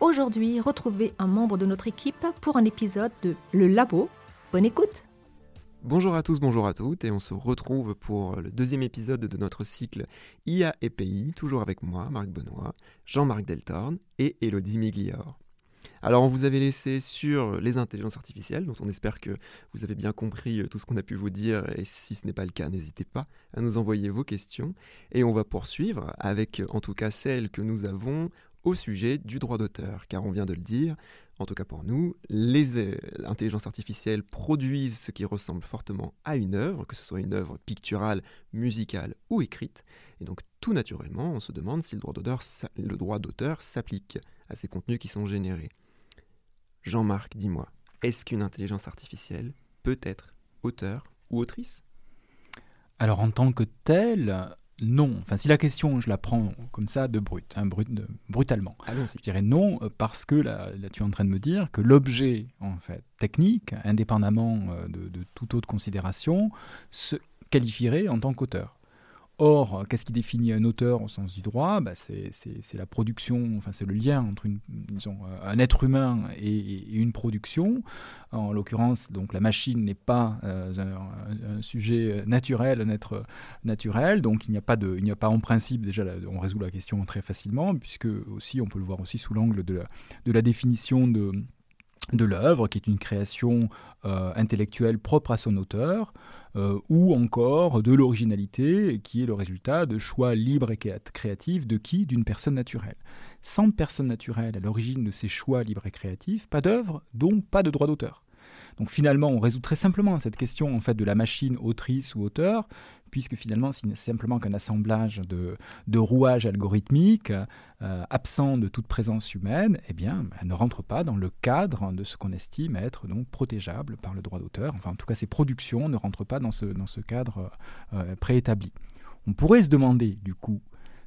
Aujourd'hui, retrouvez un membre de notre équipe pour un épisode de Le Labo. Bonne écoute Bonjour à tous, bonjour à toutes, et on se retrouve pour le deuxième épisode de notre cycle IA et pays, toujours avec moi, Marc Benoît, Jean-Marc Deltorne et Elodie Miglior. Alors, on vous avait laissé sur les intelligences artificielles, dont on espère que vous avez bien compris euh, tout ce qu'on a pu vous dire, et si ce n'est pas le cas, n'hésitez pas à nous envoyer vos questions. Et on va poursuivre avec, en tout cas, celles que nous avons au sujet du droit d'auteur, car on vient de le dire, en tout cas pour nous, les euh, intelligences produisent ce qui ressemble fortement à une œuvre, que ce soit une œuvre picturale, musicale ou écrite, et donc tout naturellement, on se demande si le droit d'auteur s'applique à ces contenus qui sont générés. Jean-Marc, dis-moi, est-ce qu'une intelligence artificielle peut être auteur ou autrice? Alors en tant que telle, non. Enfin, si la question, je la prends comme ça, de brut, hein, brut brutalement, je dirais non, euh, parce que là, tu es en train de me dire que l'objet, en fait, technique, indépendamment euh, de, de toute autre considération, se qualifierait en tant qu'auteur. Or, qu'est-ce qui définit un auteur au sens du droit? Bah, c'est, la production, enfin c'est le lien entre euh, un être humain et, une production. En l'occurrence, donc la machine n'est pas euh, un, sujet naturel, un être naturel, donc il n'y a pas de, il n'y a pas en principe déjà, on résout la question très facilement, puisque aussi on peut le voir aussi sous l'angle de la, de la définition de de l'œuvre, qui est une création euh, intellectuelle propre à son auteur, euh, ou encore de l'originalité, qui est le résultat de choix libres et créatifs de qui? D'une personne naturelle. Sans personne naturelle à l'origine de ces choix libres et créatifs, pas d'œuvre, donc pas de droit d'auteur. Donc finalement, on résout très simplement cette question en fait de la machine autrice ou auteur, puisque finalement, c'est simplement qu'un assemblage de, rouages algorithmiques euh, absents de toute présence humaine, eh bien, elle ne rentre pas dans le cadre de ce qu'on estime être protégeable par le droit d'auteur. Enfin, en tout cas, ces productions ne rentrent pas dans ce, cadre euh, préétabli. On pourrait se demander, du coup,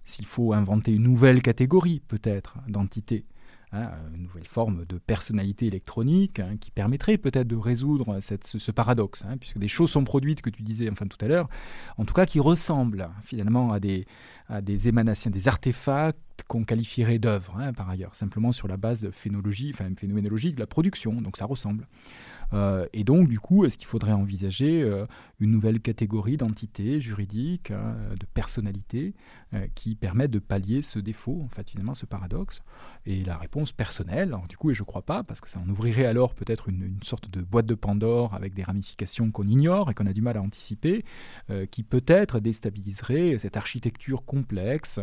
s'il faut inventer une nouvelle catégorie, peut-être, d'entités Hein, une nouvelle forme de personnalité électronique hein, qui permettrait peut-être de résoudre ce, paradoxe, hein, puisque des choses sont produites, que tu disais enfin tout à l'heure, en tout cas qui ressemblent finalement à des, à des émanations, des artefacts qu'on qualifierait d'œuvres, par ailleurs, simplement sur la base de phénologie, enfin, phénoménologique de la production, donc ça ressemble. Euh, et donc, du coup, est-ce qu'il faudrait envisager euh, une nouvelle catégorie d'entités juridiques, hein, de personnalités, euh, qui permettent de pallier ce défaut, en fait, finalement, ce paradoxe Et la réponse personnelle, du coup, et je ne crois pas, parce que ça en ouvrirait alors peut-être une, sorte de boîte de Pandore avec des ramifications qu'on ignore et qu'on a du mal à anticiper, qui peut-être déstabiliserait cette architecture complexe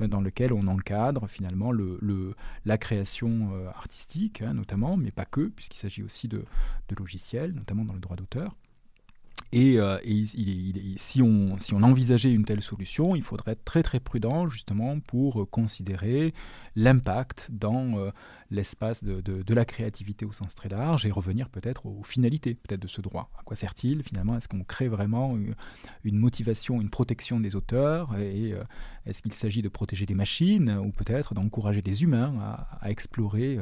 dans laquelle on encadre finalement le, la création artistique, hein, notamment, mais pas que, puisqu'il s'agit aussi de logiciels, notamment dans le droit d'auteur. Et, euh, si, on, envisageait une telle solution, il faudrait être très très prudent justement pour considérer l'impact dans euh, l'espace de, la créativité au sens très large et revenir peut-être aux finalités peut-être de ce droit. À quoi sert-il finalement? Est-ce qu'on crée vraiment une, motivation, une protection des auteurs Et euh, est-ce qu'il s'agit de protéger des machines ou peut-être d'encourager des humains à, explorer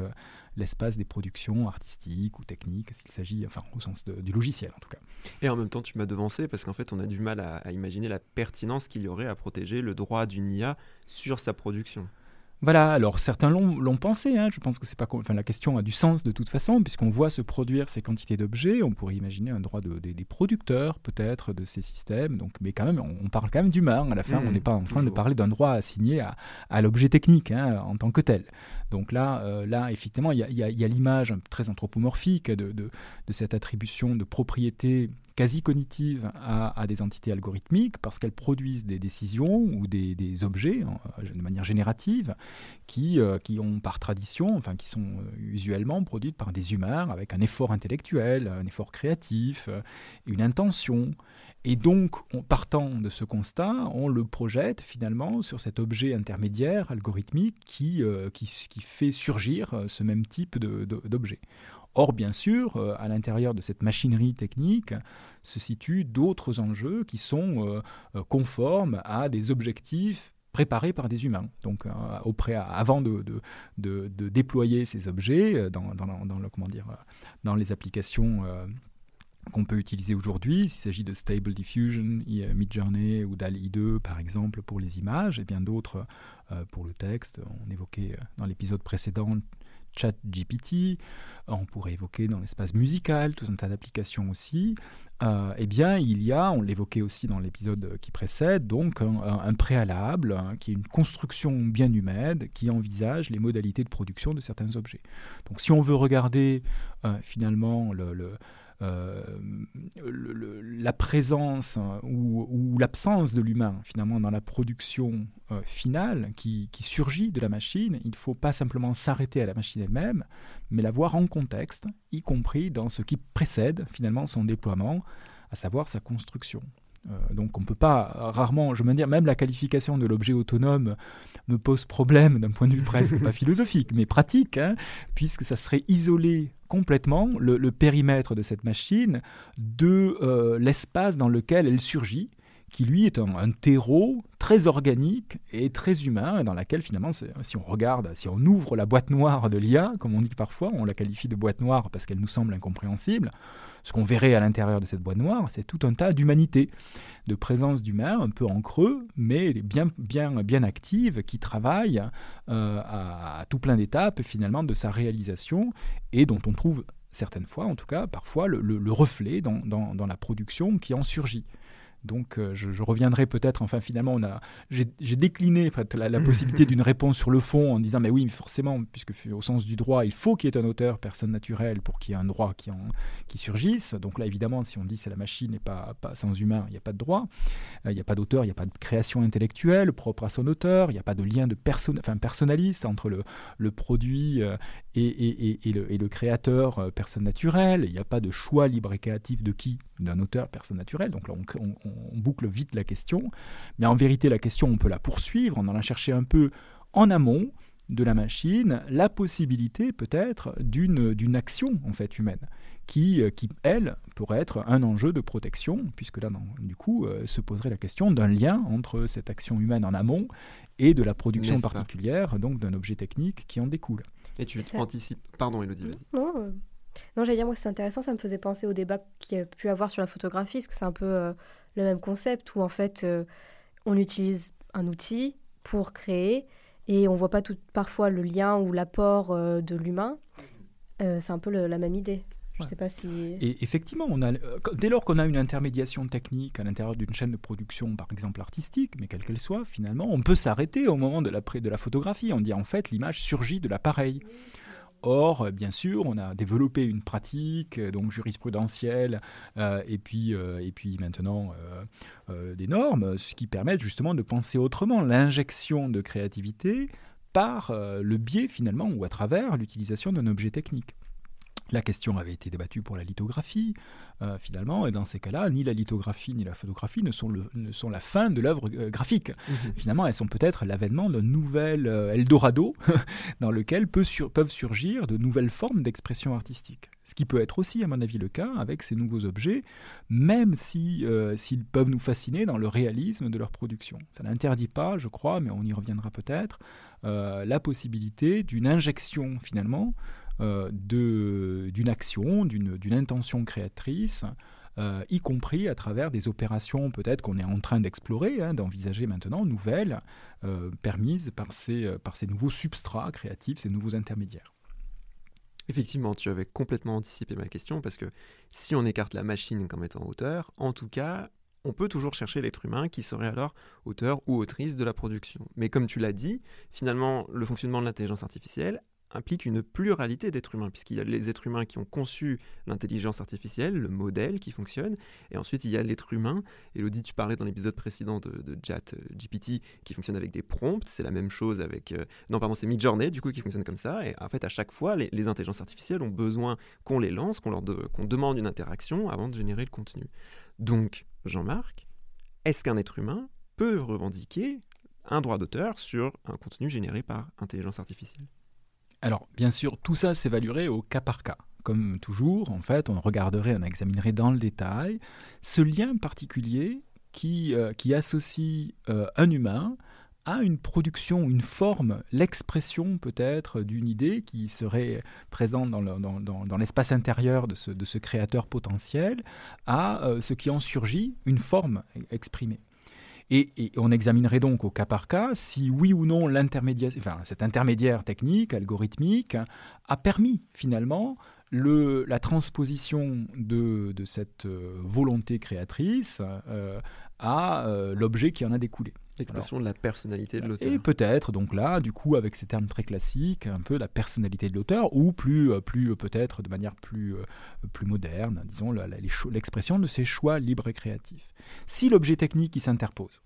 l'espace des productions artistiques ou techniques, s'il s'agit, enfin au sens du logiciel en tout cas. Et en même temps, tu m'as devancé parce qu'en fait, on a du mal à imaginer la pertinence qu'il y aurait à protéger le droit d'une IA sur sa production. Voilà, alors certains l'ont pensé, hein. je pense que c'est pas, enfin, la question a du sens de toute façon, puisqu'on voit se produire ces quantités d'objets, on pourrait imaginer un droit de, des producteurs peut-être de ces systèmes, donc, mais quand même, on, parle quand même d'humain, à la fin, on mmh, n'est pas en train de parler d'un droit assigné à, à l'objet technique hein, en tant que tel. Donc là, euh, là effectivement, il y a, l'image très anthropomorphique de, de, cette attribution de propriété quasi cognitive à, des entités algorithmiques parce qu'elles produisent des décisions ou des, objets de manière générative qui, euh, qui ont par tradition, enfin qui sont euh, usuellement produites par des humains avec un effort intellectuel, un effort créatif, une intention. Et donc, partant de ce constat, on le projette finalement sur cet objet intermédiaire algorithmique qui, qui, qui fait surgir ce même type d'objet. Or, bien sûr, euh, à l'intérieur de cette machinerie technique se situent d'autres enjeux qui sont euh, euh, conformes à des objectifs préparés par des humains. Donc, avant de, déployer ces objets dans, le, comment dire, dans les applications qu'on peut utiliser aujourd'hui, s'il s'agit de Stable Diffusion, Midjourney ou DALI 2 par exemple pour les images, et bien d'autres pour le texte. On évoquait dans l'épisode précédent chat GPT, on pourrait évoquer dans l'espace musical, tout un tas d'applications aussi, euh, eh bien, il y a, on l'évoquait aussi dans l'épisode qui précède, donc un, préalable, hein, qui est une construction bien humaine, qui envisage les modalités de production de certains objets. Donc, si on veut regarder euh, finalement le euh, la présence hein, ou, l'absence de l'humain finalement dans la production euh, finale qui, surgit de la machine, il ne faut pas simplement s'arrêter à la machine elle-même, mais la voir en contexte, y compris dans ce qui précède finalement son déploiement, à savoir sa construction. Euh, donc on ne peut pas rarement, je veux dire, même la qualification de l'objet autonome me pose problème d'un point de vue presque pas philosophique, mais pratique, hein, puisque ça serait isolé complètement le, périmètre de cette machine de euh, l'espace dans lequel elle surgit, qui lui est un, terreau très organique et très humain, dans laquelle finalement, si on regarde, si on ouvre la boîte noire de l'IA, comme on dit parfois, on la qualifie de boîte noire parce qu'elle nous semble incompréhensible, ce qu'on verrait à l'intérieur de cette boîte noire, c'est tout un tas d'humanité, de présence d'humains un peu en creux, mais bien, bien, bien active, qui travaille euh, à, tout plein d'étapes finalement de sa réalisation et dont on trouve certaines fois, en tout cas, parfois le, reflet dans, dans, la production qui en surgit. Donc euh, je, reviendrai peut-être, enfin finalement, on a, j'ai, décliné la, possibilité d'une réponse sur le fond en disant, mais oui, forcément, puisque au sens du droit, il faut qu'il y ait un auteur, personne naturelle, pour qu'il y ait un droit qui, en, qui surgisse. Donc là, évidemment, si on dit c'est la machine et pas, pas sans humain, il n'y a pas de droit, euh, il n'y a pas d'auteur, il n'y a pas de création intellectuelle propre à son auteur, il n'y a pas de lien de personne, enfin, personnaliste entre le, le produit euh, et, et, et, le, et, le, créateur, personne naturelle, il n'y a pas de choix libre et créatif de qui D'un auteur, personne naturelle. Donc là, on, on on boucle vite la question. Mais en vérité, la question, on peut la poursuivre en allant chercher un peu en amont de la machine la possibilité peut-être d'une action en fait humaine qui, euh, qui, elle, pourrait être un enjeu de protection, puisque là, du coup, euh, se poserait la question d'un lien entre cette action humaine en amont et de la production particulière, donc d'un objet technique qui en découle. Et tu anticipes... Pardon, Elodie, vas-y. Non, euh, non j'allais dire, moi, c'est intéressant, ça me faisait penser au débat qu'il y a pu avoir sur la photographie, parce que c'est un peu le même concept où en fait euh, on utilise un outil pour créer et on voit pas tout parfois le lien ou l'apport euh, de l'humain. Euh, c'est un peu la même idée. Je sais pas si. Et effectivement, on a, dès lors qu'on a une intermédiation technique à l'intérieur d'une chaîne de production, par exemple artistique, mais quelle qu'elle soit, finalement, on peut s'arrêter au moment de la, de la photographie. On dit en fait l'image surgit de l'appareil. Or, euh, bien sûr, on a développé une pratique euh, donc jurisprudentielle euh, et, puis, et puis maintenant des normes, ce qui permet justement de penser autrement l'injection de créativité par le biais finalement ou à travers l'utilisation d'un objet technique. La question avait été débattue pour la lithographie, euh, finalement, et dans ces cas-là, ni la lithographie ni la photographie ne sont, le, ne sont la fin de l'œuvre euh, graphique. Mhm. Finalement, elles sont peut-être l'avènement d'un nouvel euh, Eldorado dans lequel peut peuvent surgir de nouvelles formes d'expression artistique. Ce qui peut être aussi, à mon avis, le cas avec ces nouveaux objets, même si, s'ils peuvent nous fasciner dans le réalisme de leur production. Ça n'interdit pas, je crois, mais on y reviendra peut-être, la possibilité d'une injection, finalement, d'une action, d'une intention créatrice, euh, y compris à travers des opérations peut-être qu'on est en train d'explorer, hein, d'envisager maintenant, nouvelles, euh, permises par ces, par ces nouveaux substrats créatifs, ces nouveaux intermédiaires. Effectivement, tu avais complètement anticipé ma question parce que si on écarte la machine comme étant auteur, en tout cas, on peut toujours chercher l'être humain qui serait alors auteur ou autrice de la production. Mais comme tu l'as dit, finalement, le fonctionnement de l'intelligence artificielle implique une pluralité d'êtres humains, puisqu'il y a les êtres humains qui ont conçu l'intelligence artificielle, le modèle qui fonctionne, et ensuite il y a l'être humain. Elodie, tu parlais dans l'épisode précédent de, Chat GPT qui fonctionne avec des prompts, c'est la même chose avec... Euh, non, pardon, c'est Midjourney, du coup, qui fonctionne comme ça, et en fait, à chaque fois, les, intelligences artificielles ont besoin qu'on les lance, qu'on leur demande une interaction avant de générer le contenu. Donc, Jean-Marc, est-ce qu'un être humain peut revendiquer un droit d'auteur sur un contenu généré par intelligence artificielle? Alors, bien sûr, tout ça s'évaluerait au cas par cas. Comme toujours, en fait, on regarderait, on examinerait dans le détail ce lien particulier qui, euh, qui associe euh, un humain à une production, une forme, l'expression peut-être d'une idée qui serait présente dans, l'espace intérieur de ce, créateur potentiel, à euh, ce qui en surgit, une forme exprimée. Et, on examinerait donc au cas par cas si oui ou non enfin, cet intermédiaire technique, algorithmique, a permis finalement la transposition de, cette euh, volonté créatrice euh, à l'objet qui en a découlé. L'expression de la personnalité de l'auteur. Et peut-être, donc là, du coup, avec ces termes très classiques, un peu la personnalité de l'auteur, ou plus, euh, plus euh, peut-être de manière plus, euh, plus moderne, disons, l'expression de ses choix libres et créatifs. Si l'objet technique qui s'interpose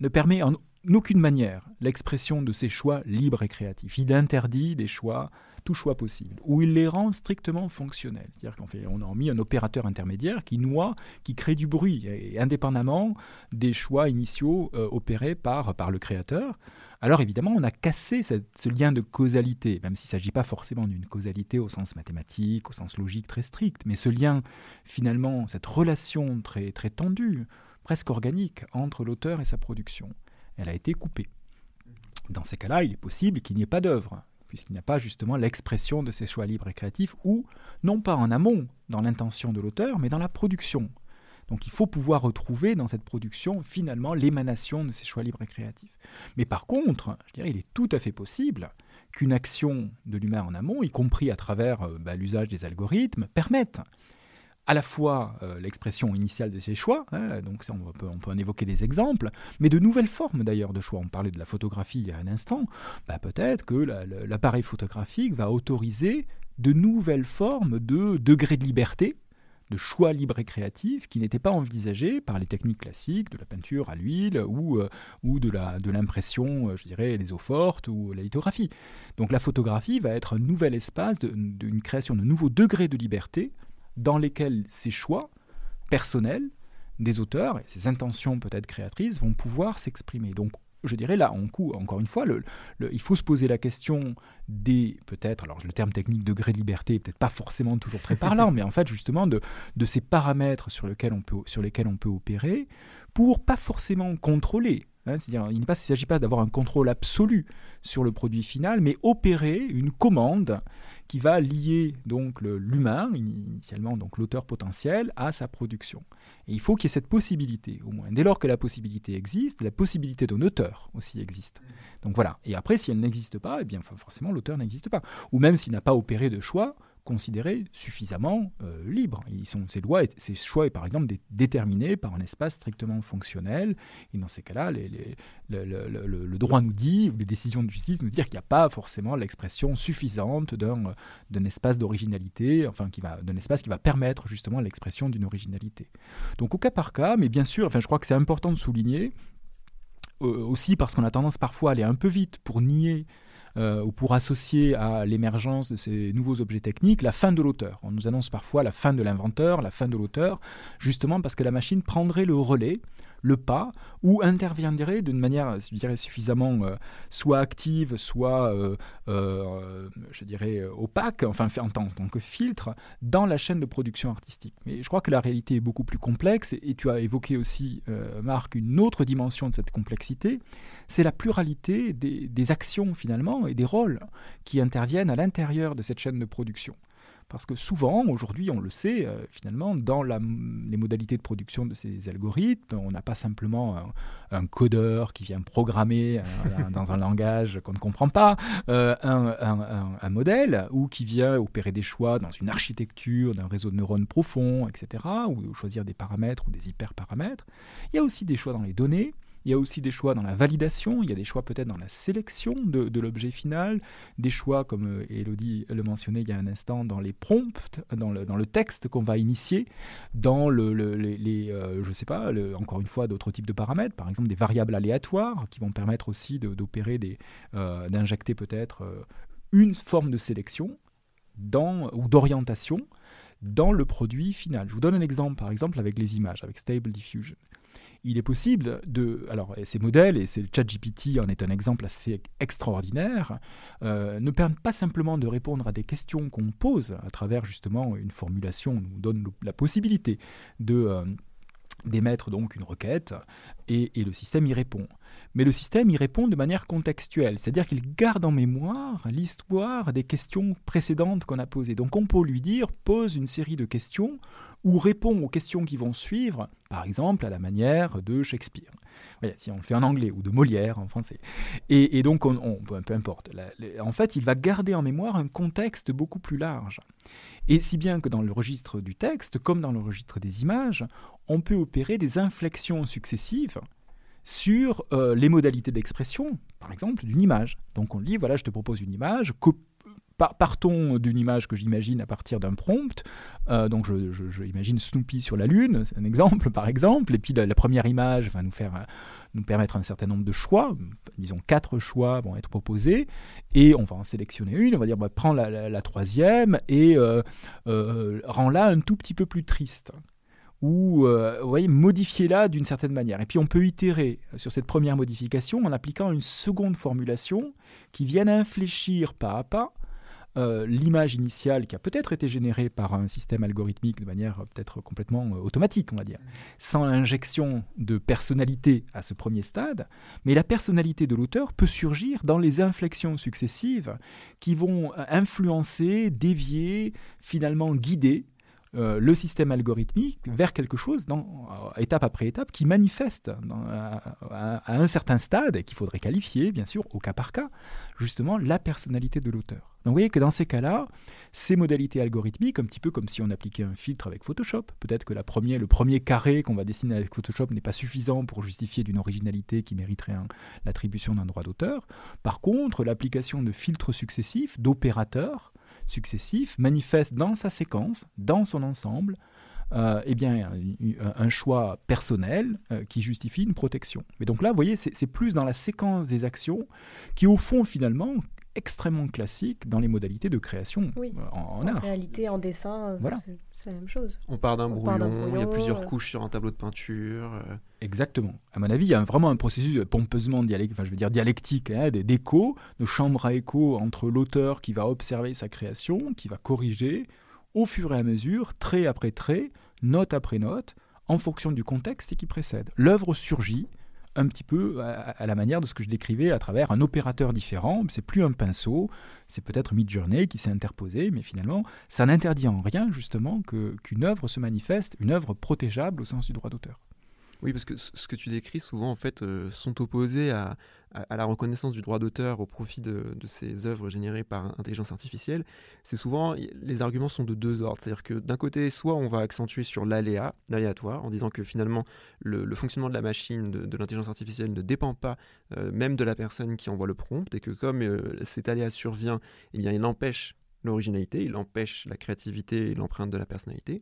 ne permet en aucune manière l'expression de ses choix libres et créatifs, il interdit des choix tout choix possible, ou il les rend strictement fonctionnels. C'est-à-dire qu'on fait, on a mis un opérateur intermédiaire qui noie, qui crée du bruit, indépendamment des choix initiaux euh, opérés par, par le créateur. Alors évidemment, on a cassé ce lien de causalité, même s'il ne s'agit pas forcément d'une causalité au sens mathématique, au sens logique très strict, mais ce lien, finalement, cette relation très, très tendue, presque organique, entre l'auteur et sa production, elle a été coupée. Dans ces cas-là, il est possible qu'il n'y ait pas d'œuvre puisqu'il n'y a pas justement l'expression de ses choix libres et créatifs, ou non pas en amont, dans l'intention de l'auteur, mais dans la production. Donc il faut pouvoir retrouver dans cette production finalement l'émanation de ses choix libres et créatifs. Mais par contre, je dirais, il est tout à fait possible qu'une action de l'humain en amont, y compris à travers euh, bah, l'usage des algorithmes, permette à la fois euh, l'expression initiale de ses choix, hein, donc on, peut, on, peut, en évoquer des exemples, mais de nouvelles formes d'ailleurs de choix. On parlait de la photographie il y a un instant, bah, peut-être que l'appareil photographique va autoriser de nouvelles formes de degré de liberté, de choix libre et créatif qui n'étaient pas envisagés par les techniques classiques de la peinture à l'huile ou, euh, ou de l'impression, de euh, je dirais, les eaux fortes ou la lithographie. Donc la photographie va être un nouvel espace d'une création de nouveaux degrés de liberté dans lesquels ces choix personnels des auteurs et ces intentions peut-être créatrices vont pouvoir s'exprimer. Donc je dirais là, en coup, encore une fois, le, il faut se poser la question des, peut-être, alors le terme technique degré de liberté peut-être pas forcément toujours très parlant, mais en fait justement de, de ces paramètres sur, lesquels on peut, sur lesquels on peut opérer pour pas forcément contrôler, Hein, c'est-à-dire, il ne s'agit pas d'avoir un contrôle absolu sur le produit final, mais opérer une commande qui va lier donc l'humain, initialement donc l'auteur potentiel, à sa production. Et il faut qu'il y ait cette possibilité, au moins. Dès lors que la possibilité existe, la possibilité d'un auteur aussi existe. Donc voilà. Et après, si elle n'existe pas, eh bien forcément l'auteur n'existe pas. Ou même s'il n'a pas opéré de choix, considérés suffisamment euh, libres. Sont, ces, lois, ces choix est par exemple déterminés par un espace strictement fonctionnel. Et dans ces cas-là, le, droit nous dit, ou les décisions de justice nous disent qu'il n'y a pas forcément l'expression suffisante d'un espace d'originalité, enfin d'un espace qui va permettre justement l'expression d'une originalité. Donc au cas par cas, mais bien sûr, enfin, je crois que c'est important de souligner, euh, aussi parce qu'on a tendance parfois à aller un peu vite pour nier euh, ou pour associer à l'émergence de ces nouveaux objets techniques la fin de l'auteur. On nous annonce parfois la fin de l'inventeur, la fin de l'auteur, justement parce que la machine prendrait le relais le pas, ou interviendrait d'une manière, suffisamment euh, soit active, soit, euh, euh, je dirais, opaque, enfin en tant, que filtre, dans la chaîne de production artistique. Mais je crois que la réalité est beaucoup plus complexe, et, tu as évoqué aussi, Marc, une autre dimension de cette complexité, c'est la pluralité des actions finalement et des rôles qui interviennent à l'intérieur de cette chaîne de production. Parce que souvent, aujourd'hui, on le sait, euh, finalement, dans les modalités de production de ces algorithmes, on n'a pas simplement un, codeur qui vient programmer euh, dans un langage qu'on ne comprend pas, euh, un, modèle, ou qui vient opérer des choix dans une architecture d'un réseau de neurones profond, etc., ou choisir des paramètres ou des hyperparamètres. Il y a aussi des choix dans les données, il y a aussi des choix dans la validation, il y a des choix peut-être dans la sélection de, l'objet final, des choix, comme euh, Elodie le mentionnait il y a un instant, dans les prompts, dans le, texte qu'on va initier, dans le, les, euh, je sais pas, encore une fois, d'autres types de paramètres, par exemple des variables aléatoires qui vont permettre aussi d'opérer des, euh, d'injecter peut-être une forme de sélection dans, ou d'orientation dans le produit final. Je vous donne un exemple, par exemple, avec les images, avec Stable Diffusion il est possible de... Alors, ces modèles, et c'est le ChatGPT en est un exemple assez extraordinaire, euh, ne permettent pas simplement de répondre à des questions qu'on pose à travers justement une formulation, nous donne la possibilité de... Euh, d'émettre donc une requête et, et, le système y répond. Mais le système y répond de manière contextuelle, c'est-à-dire qu'il garde en mémoire l'histoire des questions précédentes qu'on a posées. Donc on peut lui dire pose une série de questions ou répond aux questions qui vont suivre, par exemple à la manière de Shakespeare. si on le fait en anglais ou de Molière en français. Et, donc, on, peu, importe. en fait, il va garder en mémoire un contexte beaucoup plus large. Et si bien que dans le registre du texte, comme dans le registre des images, on peut opérer des inflexions successives sur euh, les modalités d'expression, par exemple, d'une image. Donc on dit, voilà, je te propose une image, partons d'une image que j'imagine à partir d'un prompt. Euh, donc, je, Snoopy sur la Lune, c'est un exemple, par exemple. Et puis, la, première image va nous faire euh, nous permettre un certain nombre de choix. Disons, quatre choix vont être proposés. Et on va en sélectionner une. On va dire, bah, prends la, troisième et euh, rends-la un tout petit peu plus triste ou vous voyez, modifiez-la d'une certaine manière. Et puis on peut itérer sur cette première modification en appliquant une seconde formulation qui vienne infléchir pas à pas euh, l'image initiale qui a peut-être été générée par un système algorithmique de manière euh, peut-être complètement euh, automatique, on va dire, sans injection de personnalité à ce premier stade, mais la personnalité de l'auteur peut surgir dans les inflexions successives qui vont influencer, dévier, finalement guider euh, le système algorithmique vers quelque chose, dans, euh, étape après étape, qui manifeste à, un certain stade, et qu'il faudrait qualifier, bien sûr, au cas par cas, justement, la personnalité de l'auteur. Donc vous voyez que dans ces cas-là, ces modalités algorithmiques, un petit peu comme si on appliquait un filtre avec Photoshop, peut-être que le premier carré qu'on va dessiner avec Photoshop n'est pas suffisant pour justifier d'une originalité qui mériterait l'attribution d'un droit d'auteur. Par contre, l'application de filtres successifs, d'opérateurs, successifs manifeste dans sa séquence, dans son ensemble, euh, eh bien, un, choix personnel euh, qui justifie une protection. Mais donc là, vous voyez, c'est plus dans la séquence des actions qui, au fond, finalement, extrêmement classique dans les modalités de création euh, en, art. En réalité, en dessin, voilà. c'est la même chose. On part d'un brouillon, il y a plusieurs couches sur un tableau de peinture. Exactement. À mon avis, il y a vraiment un processus pompeusement dialectique, enfin, je veux dire dialectique, hein, d'écho, de chambre à écho entre l'auteur qui va observer sa création, qui va corriger au fur et à mesure, trait après trait, note après note, en fonction du contexte qui précède. L'œuvre surgit un petit peu à, la manière de ce que je décrivais à travers un opérateur différent. C'est plus un pinceau, c'est peut-être Midjourney qui s'est interposé, mais finalement, ça n'interdit en rien justement qu'une œuvre se manifeste, une œuvre protégeable au sens du droit d'auteur. Oui, parce que ce que tu décris souvent, en fait, euh, sont opposés à, la reconnaissance du droit d'auteur au profit de, ces œuvres générées par intelligence artificielle. C'est souvent, les arguments sont de deux ordres. C'est-à-dire que d'un côté, soit on va accentuer sur l'aléa, l'aléatoire, en disant que finalement, le, fonctionnement de la machine, de, l'intelligence artificielle ne dépend pas euh, même de la personne qui envoie le prompt, et que comme euh, cet aléa survient, eh bien, il empêche l'originalité, il empêche la créativité et l'empreinte de la personnalité.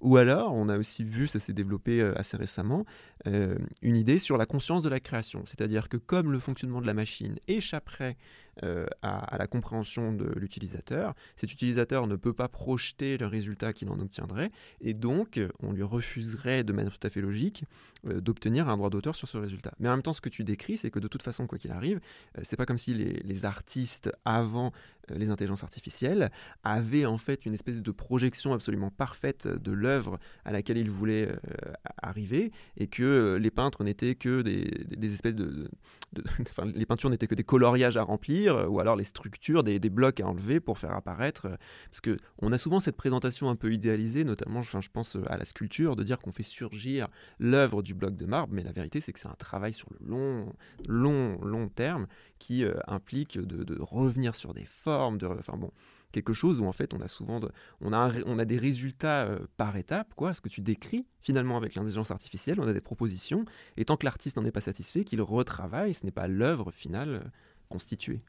Ou alors, on a aussi vu, ça s'est développé euh, assez récemment, euh, une idée sur la conscience de la création. C'est-à-dire que comme le fonctionnement de la machine échapperait euh, à, la compréhension de l'utilisateur, cet utilisateur ne peut pas projeter le résultat qu'il en obtiendrait, et donc on lui refuserait de manière tout à fait logique d'obtenir un droit d'auteur sur ce résultat. Mais en même temps, ce que tu décris, c'est que de toute façon, quoi qu'il arrive, c'est pas comme si les, les artistes avant les intelligences artificielles avaient en fait une espèce de projection absolument parfaite de l'œuvre à laquelle ils voulaient euh, arriver et que euh, les peintres n'étaient que des, espèces de, les peintures n'étaient que des coloriages à remplir euh, ou alors les structures des, blocs à enlever pour faire apparaître parce que on a souvent cette présentation un peu idéalisée notamment je pense à la sculpture de dire qu'on fait surgir l'œuvre du bloc de marbre mais la vérité c'est que c'est un travail sur le long long long terme qui implique de, revenir sur des formes de enfin bon quelque chose où en fait on a souvent on, a des résultats euh, par étape, quoi, ce que tu décris finalement avec l'intelligence artificielle, on a des propositions, et tant que l'artiste n'en est pas satisfait, qu'il retravaille, ce n'est pas l'œuvre finale euh, constituée.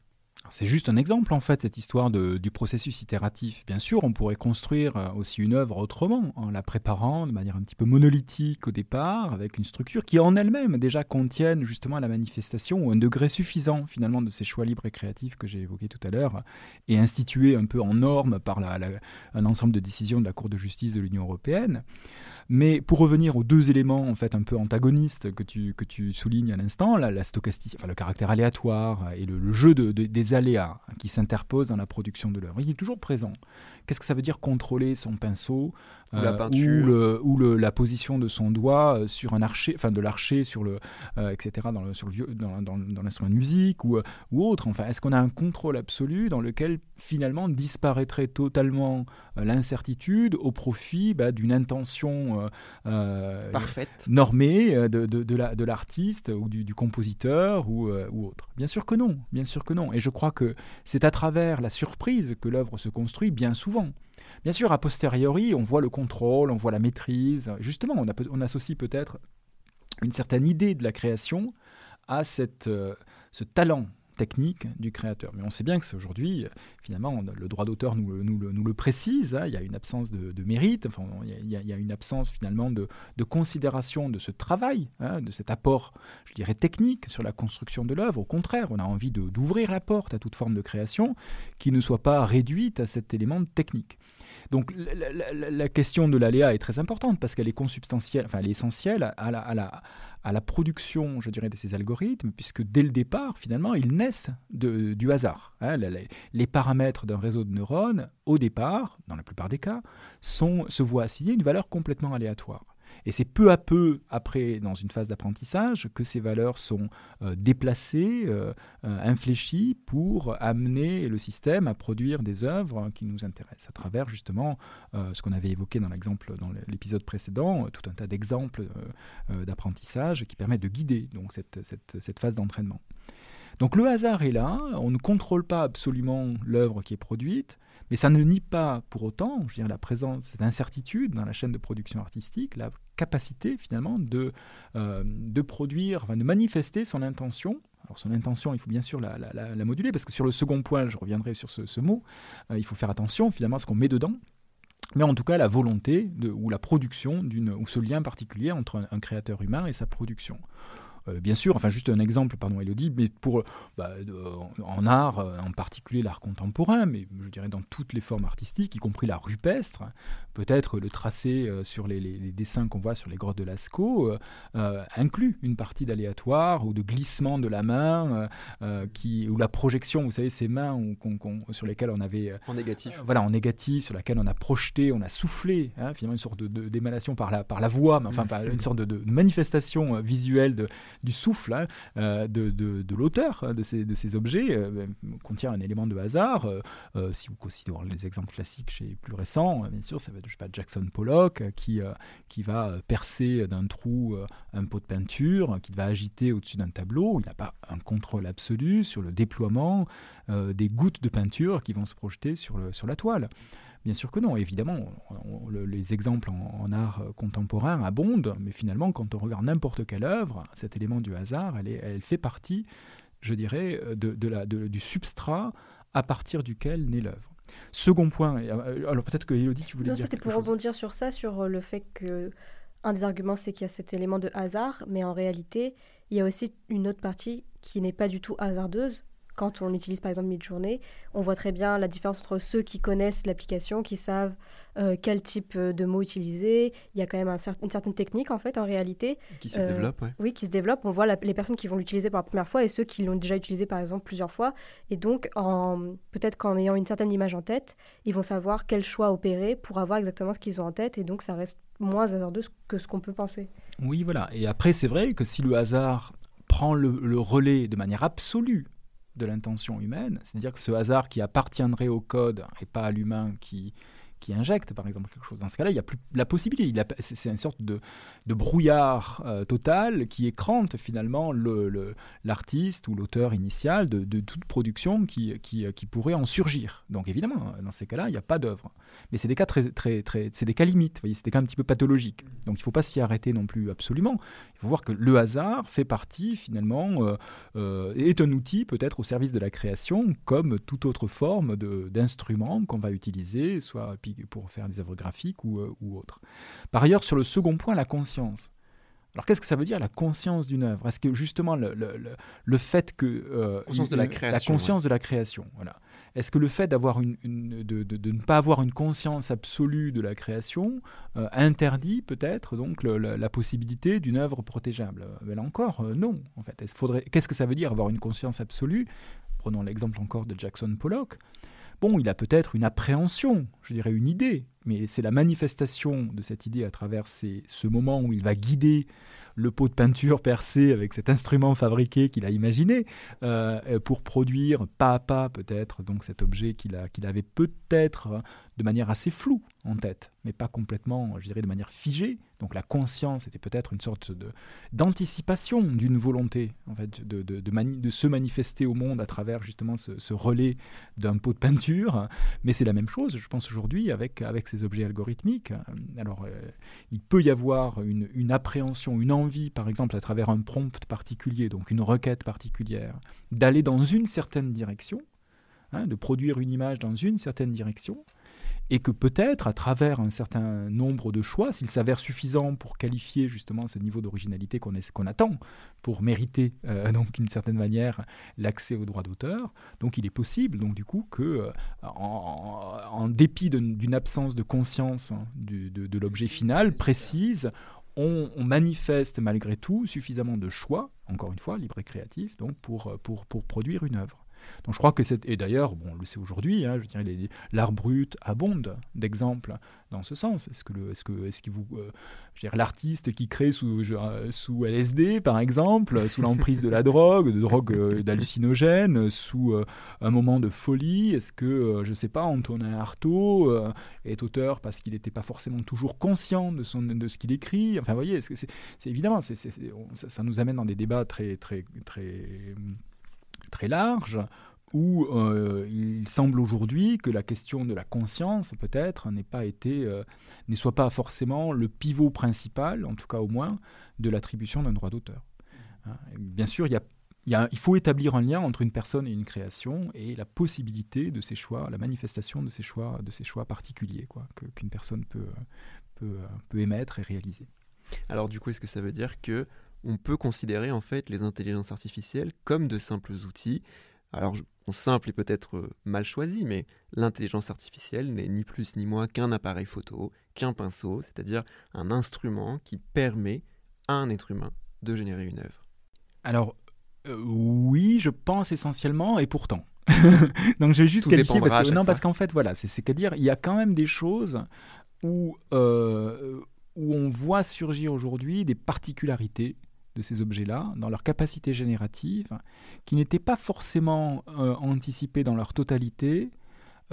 C'est juste un exemple en fait, cette histoire du processus itératif. Bien sûr, on pourrait construire euh, aussi une œuvre autrement, en la préparant de manière un petit peu monolithique au départ, avec une structure qui en elle-même déjà contienne justement la manifestation ou un degré suffisant finalement de ces choix libres et créatifs que j'ai évoqués tout à l'heure, et institué un peu en norme par un ensemble de décisions de la Cour de justice de l'Union européenne. Mais pour revenir aux deux éléments en fait un peu antagonistes que tu, que tu soulignes à l'instant, la, la enfin, le caractère aléatoire et le, jeu de, des aléas qui s'interposent dans la production de l'œuvre, il est toujours présent. Qu'est-ce que ça veut dire contrôler son pinceau ou la peinture euh, ou, le, la position de son doigt euh, sur un archer, enfin de l'archer sur le, euh, etc. dans le, sur le dans, dans, dans l'instrument de musique ou, ou autre. Enfin, est-ce qu'on a un contrôle absolu dans lequel finalement disparaîtrait totalement l'incertitude au profit bah, d'une intention parfaite, normée de, de, de l'artiste ou du, du, compositeur ou, ou autre? Bien sûr que non, bien sûr que non. Et je crois que c'est à travers la surprise que l'œuvre se construit bien souvent Bien sûr, a posteriori, on voit le contrôle, on voit la maîtrise. Justement, on, associe peut-être une certaine idée de la création à euh, ce talent technique du créateur. Mais on sait bien que aujourd'hui, finalement, le droit d'auteur nous, le précise, hein. il y a une absence de, mérite, enfin, il, y a, une absence finalement de, considération de ce travail, hein, de cet apport, je dirais, technique sur la construction de l'œuvre. Au contraire, on a envie d'ouvrir la porte à toute forme de création qui ne soit pas réduite à cet élément technique. Donc la, question de l'aléa est très importante parce qu'elle est consubstantielle, enfin elle est essentielle à à la, à la production, je dirais, de ces algorithmes, puisque dès le départ, finalement, ils naissent du hasard. Hein. les, paramètres d'un réseau de neurones, au départ, dans la plupart des cas, se voient assigner une valeur complètement aléatoire. Et c'est peu à peu, après, dans une phase d'apprentissage, que ces valeurs sont euh, déplacées, euh, euh, infléchies pour amener le système à produire des œuvres qui nous intéressent, à travers justement ce qu'on avait évoqué dans l'épisode précédent, tout un tas d'exemples d'apprentissage qui permettent de guider donc cette phase d'entraînement. Donc le hasard est là, on ne contrôle pas absolument l'œuvre qui est produite, mais ça ne nie pas pour autant, je la présence, cette incertitude dans la chaîne de production artistique, la capacité finalement de, euh, de produire, enfin, de manifester son intention. Alors son intention, il faut bien sûr la, la, moduler, parce que sur le second point, je reviendrai sur ce, mot, euh, il faut faire attention finalement à ce qu'on met dedans. Mais en tout cas, la volonté de, ou la production d'une ou ce lien particulier entre un créateur humain et sa production. Euh, bien sûr, enfin juste un exemple, pardon Elodie, mais pour bah, en art, euh, en particulier l'art contemporain, mais je dirais dans toutes les formes artistiques, y compris la rupestre, peut-être le tracé euh, sur les, dessins qu'on voit sur les grottes de Lascaux inclut une partie d'aléatoire ou de glissement de la main, qui, ou la projection, vous savez, ces mains sur lesquelles on avait... en négatif. voilà, en négatif, sur laquelle on a projeté, on a soufflé, hein, finalement une sorte d'émanation de, par, la, par la voix, mais enfin une sorte de, de manifestation visuelle de, du souffle hein, euh, de, de, l'auteur hein, de ces, de ces objets euh, ben, contient un élément de hasard. Euh, si vous considérez les exemples classiques chez plus récents, bien sûr, ça va être Jackson Pollock qui, qui va percer d'un trou un pot de peinture, qui va agiter au-dessus d'un tableau. Il n'a pas un contrôle absolu sur le déploiement des gouttes de peinture qui vont se projeter sur, le, sur la toile. Bien sûr que non, évidemment, les exemples en, art contemporain abondent, mais finalement, quand on regarde n'importe quelle œuvre, cet élément du hasard, elle, elle fait partie, je dirais, de, la, du substrat à partir duquel naît l'œuvre. Second point, euh, alors peut-être que Elodie, tu voulais non, dire. C'était pour rebondir sur ça, sur euh, le fait que un des arguments, c'est qu'il y a cet élément de hasard, mais en réalité, il y a aussi une autre partie qui n'est pas du tout hasardeuse, quand on utilise par exemple Midjourney, on voit très bien la différence entre ceux qui connaissent l'application, qui savent euh, quel type euh, de mots utiliser. Il y a quand même une certaine technique en fait en réalité. Qui se développe, oui. Oui, qui se développe. On voit les personnes qui vont l'utiliser pour la première fois et ceux qui l'ont déjà utilisé par exemple plusieurs fois. Et donc, peut-être qu'en ayant une certaine image en tête, ils vont savoir quel choix opérer pour avoir exactement ce qu'ils ont en tête. Et donc, ça reste moins hasardeux que ce qu'on peut penser. Oui, voilà. Et après, c'est vrai que si le hasard prend le relais de manière absolue de l'intention humaine, c'est-à-dire que ce hasard qui appartiendrait au code et pas à l'humain qui, qui injecte par exemple quelque chose. Dans ce cas-là, il n'y a plus la possibilité. C'est une sorte de, brouillard euh, total qui écrante finalement l'artiste ou l'auteur initial de, toute production qui, pourrait en surgir. Donc évidemment, dans ces cas-là, il n'y a pas d'œuvre. Mais c'est des cas très, très, très, c'est des cas limites. C'est des cas un petit peu pathologiques. Donc il ne faut pas s'y arrêter non plus absolument. Il faut voir que le hasard fait partie finalement euh, euh, est un outil peut-être au service de la création, comme toute autre forme d'instrument qu'on va utiliser, soit pour faire des œuvres graphiques ou, euh, ou autres. Par ailleurs, sur le second point, la conscience. Alors qu'est-ce que ça veut dire la conscience d'une œuvre? Est-ce que justement le, le, le, fait que euh, conscience de la, création, la conscience de la création, voilà. Est-ce que le fait d'avoir une, de, de, ne pas avoir une conscience absolue de la création euh, interdit peut-être donc la, possibilité d'une œuvre protégeable? Mais là encore, non. En fait, qu'est-ce que ça veut dire avoir une conscience absolue? Prenons l'exemple encore de Jackson Pollock. Bon, il a peut-être une appréhension, je dirais une idée, mais c'est la manifestation de cette idée à travers ce moment où il va guider le pot de peinture percé avec cet instrument fabriqué qu'il a imaginé euh, pour produire pas à pas peut-être donc cet objet qu'il avait peut-être de manière assez floue en tête, mais pas complètement, je dirais, de manière figée. Donc la conscience était peut-être une sorte d'anticipation d'une volonté, en fait, de, se manifester au monde à travers justement ce, relais d'un pot de peinture. Mais c'est la même chose, je pense, aujourd'hui avec, ces objets algorithmiques. Alors, euh, il peut y avoir une, une appréhension, une envie, par exemple, à travers un prompt particulier, donc une requête particulière, d'aller dans une certaine direction, hein, de produire une image dans une certaine direction et que peut-être à travers un certain nombre de choix, s'il s'avère suffisant pour qualifier justement ce niveau d'originalité qu'on attend pour mériter euh, donc d'une certaine manière l'accès aux droits d'auteur, donc il est possible donc du coup que euh, en, dépit d'une absence de conscience hein, de, l'objet final précise, on, manifeste malgré tout suffisamment de choix, encore une fois libre et créatif, donc pour, pour, pour produire une œuvre. Donc je crois que c'est et d'ailleurs bon, on le sait aujourd'hui, hein, je dirais l'art brut abonde d'exemples dans ce sens. Est-ce que le, est-ce que est-ce vous, euh, l'artiste qui crée sous sous LSD par exemple, sous l'emprise de la drogue, de drogue euh, d'hallucinogène, sous euh, un moment de folie, est-ce que je sais pas Antonin Artaud est auteur parce qu'il n'était pas forcément toujours conscient de son de ce qu'il écrit? Enfin vous voyez, c'est, c'est évidemment ça, ça nous amène dans des débats très très très très large où euh, il semble aujourd'hui que la question de la conscience, peut-être, n'ait pas été, euh, ne soit pas forcément le pivot principal, en tout cas au moins, de l'attribution d'un droit d'auteur. Hein, bien sûr, il, y a, il, faut établir un lien entre une personne et une création et la possibilité de ces choix, la manifestation de ces choix, de ces choix particuliers, quoi, qu'une personne peut, peut, peut émettre et réaliser. Alors du coup, est-ce que ça veut dire que on peut considérer en fait les intelligences artificielles comme de simples outils. Alors, simple et peut-être euh, mal choisi, mais l'intelligence artificielle n'est ni plus ni moins qu'un appareil photo, qu'un pinceau, c'est-à-dire un instrument qui permet à un être humain de générer une œuvre. Alors, euh, oui, je pense essentiellement, et pourtant. Donc je vais juste qualifier parce que non parce qu'en fait voilà c'est qu'à dire il y a quand même des choses où euh, où on voit surgir aujourd'hui des particularités de ces objets-là, dans leur capacité générative, qui n'étaient pas forcément euh, anticipées dans leur totalité,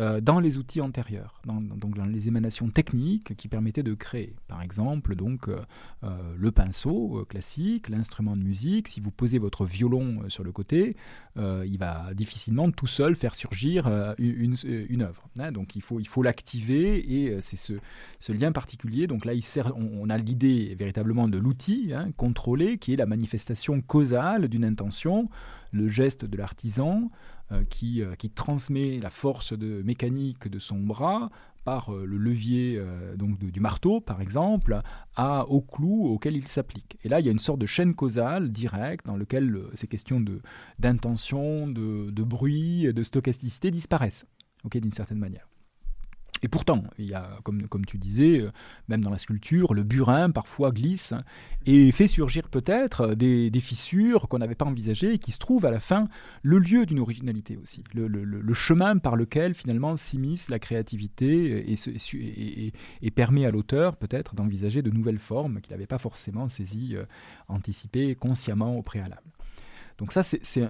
euh, dans les outils antérieurs, dans, donc dans les émanations techniques qui permettaient de créer. Par exemple, donc euh, euh, le pinceau classique, l'instrument de musique. Si vous posez votre violon sur le côté, il va difficilement tout seul faire surgir une, œuvre. Hein. donc il faut il faut l'activer et c'est ce, lien particulier. Donc là, on, a l'idée véritablement de l'outil hein, contrôlé qui est la manifestation causale d'une intention, le geste de l'artisan. Euh, qui, euh, qui, transmet la force de, mécanique de son bras par euh, le levier du marteau, par exemple, à, au clou auquel il s'applique. Et là, il y a une sorte de chaîne causale directe dans lequel ces questions d'intention, de, de, bruit, de stochasticité disparaissent, d'une certaine manière. Et pourtant, il y a, comme, tu disais, euh, même dans la sculpture, le burin parfois glisse et fait surgir peut-être des, fissures qu'on n'avait pas envisagées et qui se trouvent à la fin le lieu d'une originalité aussi, le, chemin par lequel finalement s'immisce la créativité et, et, permet à l'auteur peut-être d'envisager de nouvelles formes qu'il n'avait pas forcément saisies, euh, anticipées consciemment au préalable. Donc ça, c'est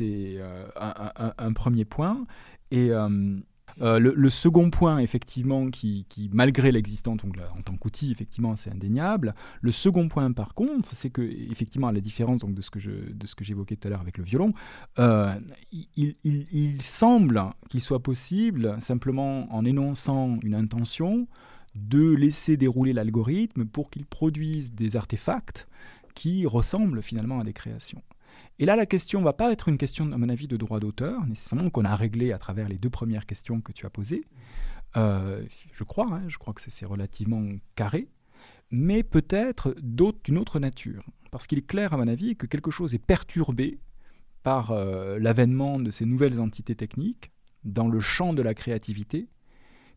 euh, un, premier point. Et le, second point, effectivement, qui, malgré l'existence, en tant qu'outil, effectivement, c'est indéniable. Le second point, par contre, c'est que, effectivement, à la différence donc, de ce que j'évoquais tout à l'heure avec le violon, euh, il, semble qu'il soit possible, simplement en énonçant une intention, de laisser dérouler l'algorithme pour qu'il produise des artefacts qui ressemblent finalement à des créations. Et là, la question ne va pas être une question, à mon avis, de droit d'auteur, nécessairement, qu'on a réglé à travers les deux premières questions que tu as posées. Euh, je crois, hein, je crois que c'est relativement carré, mais peut-être d'une autre nature. Parce qu'il est clair, à mon avis, que quelque chose est perturbé par euh, l'avènement de ces nouvelles entités techniques dans le champ de la créativité,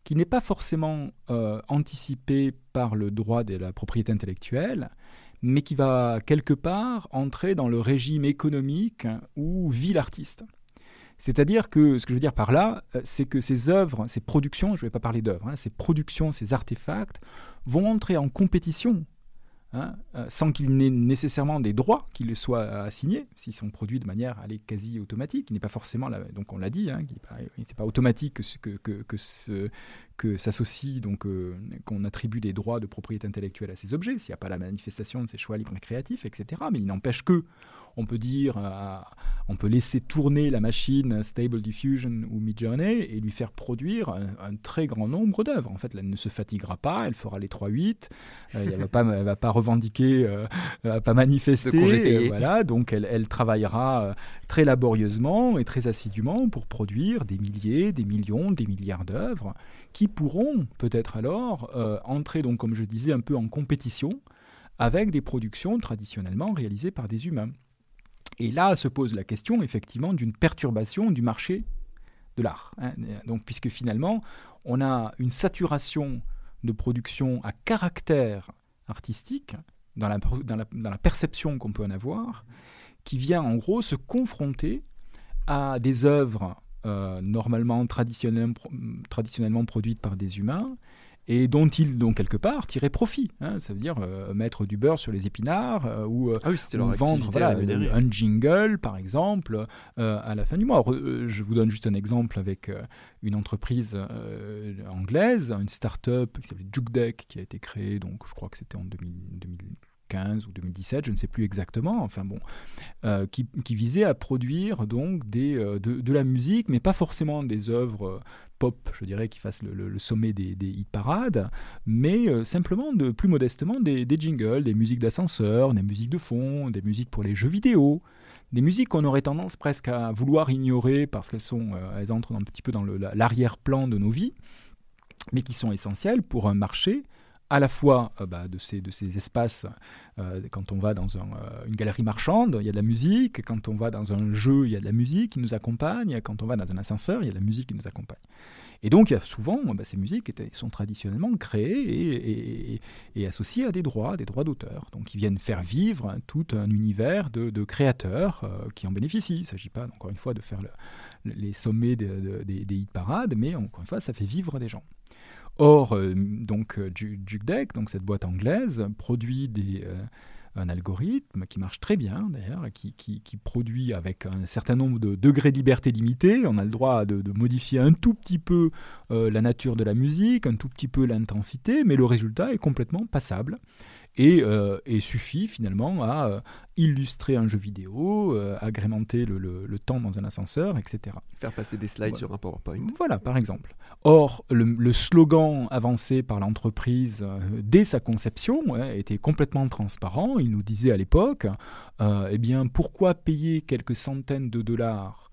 qui n'est pas forcément euh, anticipé par le droit de la propriété intellectuelle, mais qui va quelque part entrer dans le régime économique où vit l'artiste. C'est-à-dire que ce que je veux dire par là, euh, c'est que ces œuvres, ces productions, je ne vais pas parler d'œuvres, hein, ces productions, ces artefacts vont entrer en compétition Hein, euh, sans qu'il n'ait nécessairement des droits qui le soient assignés, s'ils sont produits de manière aller quasi automatique. Il n'est pas forcément, donc on l'a dit, hein, c'est pas automatique que, que, que, ce, que s'associe, donc euh, qu'on attribue des droits de propriété intellectuelle à ces objets, s'il n'y a pas la manifestation de ces choix libres et créatifs, etc. Mais il n'empêche que on peut dire, euh, on peut laisser tourner la machine Stable Diffusion ou Midjourney et lui faire produire un, très grand nombre d'œuvres. En fait, elle ne se fatiguera pas, elle fera les 3-8, euh, elle ne va, pas, va pas revendiquer, euh, elle va pas manifester. voilà, donc elle, elle travaillera très laborieusement et très assidûment pour produire des milliers, des millions, des milliards d'œuvres qui pourront peut-être alors entrer, donc, comme je disais, un peu en compétition avec des productions traditionnellement réalisées par des humains. Et là se pose la question effectivement d'une perturbation du marché de l'art. Hein. Donc, puisque finalement, on a une saturation de production à caractère artistique dans la, perception qu'on peut en avoir, qui vient en gros se confronter à des œuvres euh, normalement traditionnellement produites par des humains et dont ils, donc quelque part, tiraient profit. Hein. ça veut dire euh, mettre du beurre sur les épinards euh, ou, euh, ah vendre un jingle, par exemple, à la fin du mois. je vous donne juste un exemple avec une entreprise anglaise, une start-up qui s'appelle JukeDeck, qui a été créée, donc je crois que c'était en 2000, 2015 ou 2017, je ne sais plus exactement, enfin bon, qui, visait à produire donc des, de, de, la musique, mais pas forcément des œuvres pop, je dirais, qui fasse le, sommet des, hit parades, mais euh, simplement, de, plus modestement, des, jingles, des musiques d'ascenseur, des musiques de fond, des musiques pour les jeux vidéo, des musiques qu'on aurait tendance presque à vouloir ignorer parce qu'elles sont, euh, elles entrent un petit peu dans l'arrière-plan de nos vies, mais qui sont essentielles pour un marché à la fois euh, bah, de, ces, de ces espaces, quand on va dans une galerie marchande, il y a de la musique, quand on va dans un jeu, il y a de la musique qui nous accompagne, quand on va dans un ascenseur, il y a de la musique qui nous accompagne. Et donc, souvent, bah, ces musiques sont traditionnellement créées et, associées à des droits, des droits d'auteur. Donc, ils viennent faire vivre tout un univers de, créateurs euh, qui en bénéficient. Il ne s'agit pas, encore une fois, de faire les sommets des hit parades, mais encore une fois, ça fait vivre des gens. Or, euh, donc, euh, JukeDeck, donc cette boîte anglaise, produit des, un algorithme qui marche très bien d'ailleurs, qui, produit avec un certain nombre de degrés de liberté limités. On a le droit de, modifier un tout petit peu euh, la nature de la musique, un tout petit peu l'intensité, mais le résultat est complètement passable et, euh, suffit finalement à euh, illustrer un jeu vidéo, euh, agrémenter le, temps dans un ascenseur, etc. Faire passer des slides sur un PowerPoint. Voilà, par exemple. Or, le, slogan avancé par l'entreprise dès sa conception était complètement transparent. Il nous disait à l'époque, eh bien, pourquoi payer quelques centaines de dollars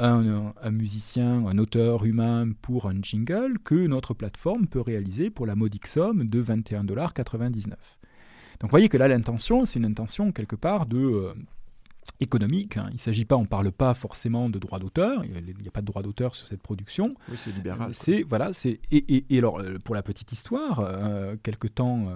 un, un, musicien, un auteur humain pour un jingle que notre plateforme peut réaliser pour la modique somme de 21,99$. Donc vous voyez que là, l'intention, c'est une intention quelque part de... Euh, économique. Hein. Il ne s'agit pas, on ne parle pas forcément de droit d'auteur, il n'y a pas de droit d'auteur sur cette production. Oui, c'est libéral. C'est, voilà, c'est, et, et, alors, euh, pour la petite histoire, euh, quelque temps,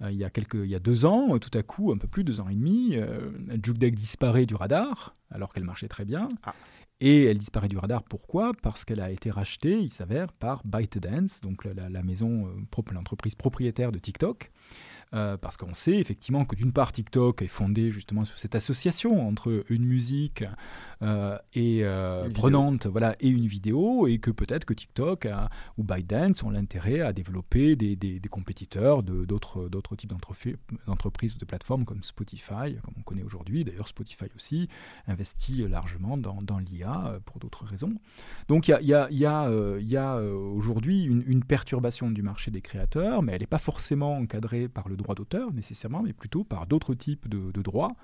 il, y a quelques, il y a deux ans, tout à coup, un peu plus, deux ans et demi, euh, Jukedeck disparaît du radar, alors qu'elle marchait très bien. Ah. Et elle disparaît du radar. Pourquoi? Parce qu'elle a été rachetée, il s'avère, par ByteDance, donc la, la maison, l'entreprise propriétaire de TikTok. Euh, parce qu'on sait effectivement que d'une part TikTok est fondé justement sur cette association entre une musique euh, et euh, prenante voilà, et une vidéo, et que peut-être que TikTok ou ByteDance ont l'intérêt à développer des, des, compétiteurs d'autres types d'entreprises ou de plateformes comme Spotify, comme on connaît aujourd'hui. D'ailleurs, Spotify aussi investit largement dans, dans l'IA pour d'autres raisons. Donc il y a, y a, y a aujourd'hui une, une perturbation du marché des créateurs, mais elle n'est pas forcément encadrée par le droit d'auteur nécessairement, mais plutôt par d'autres types de, droits,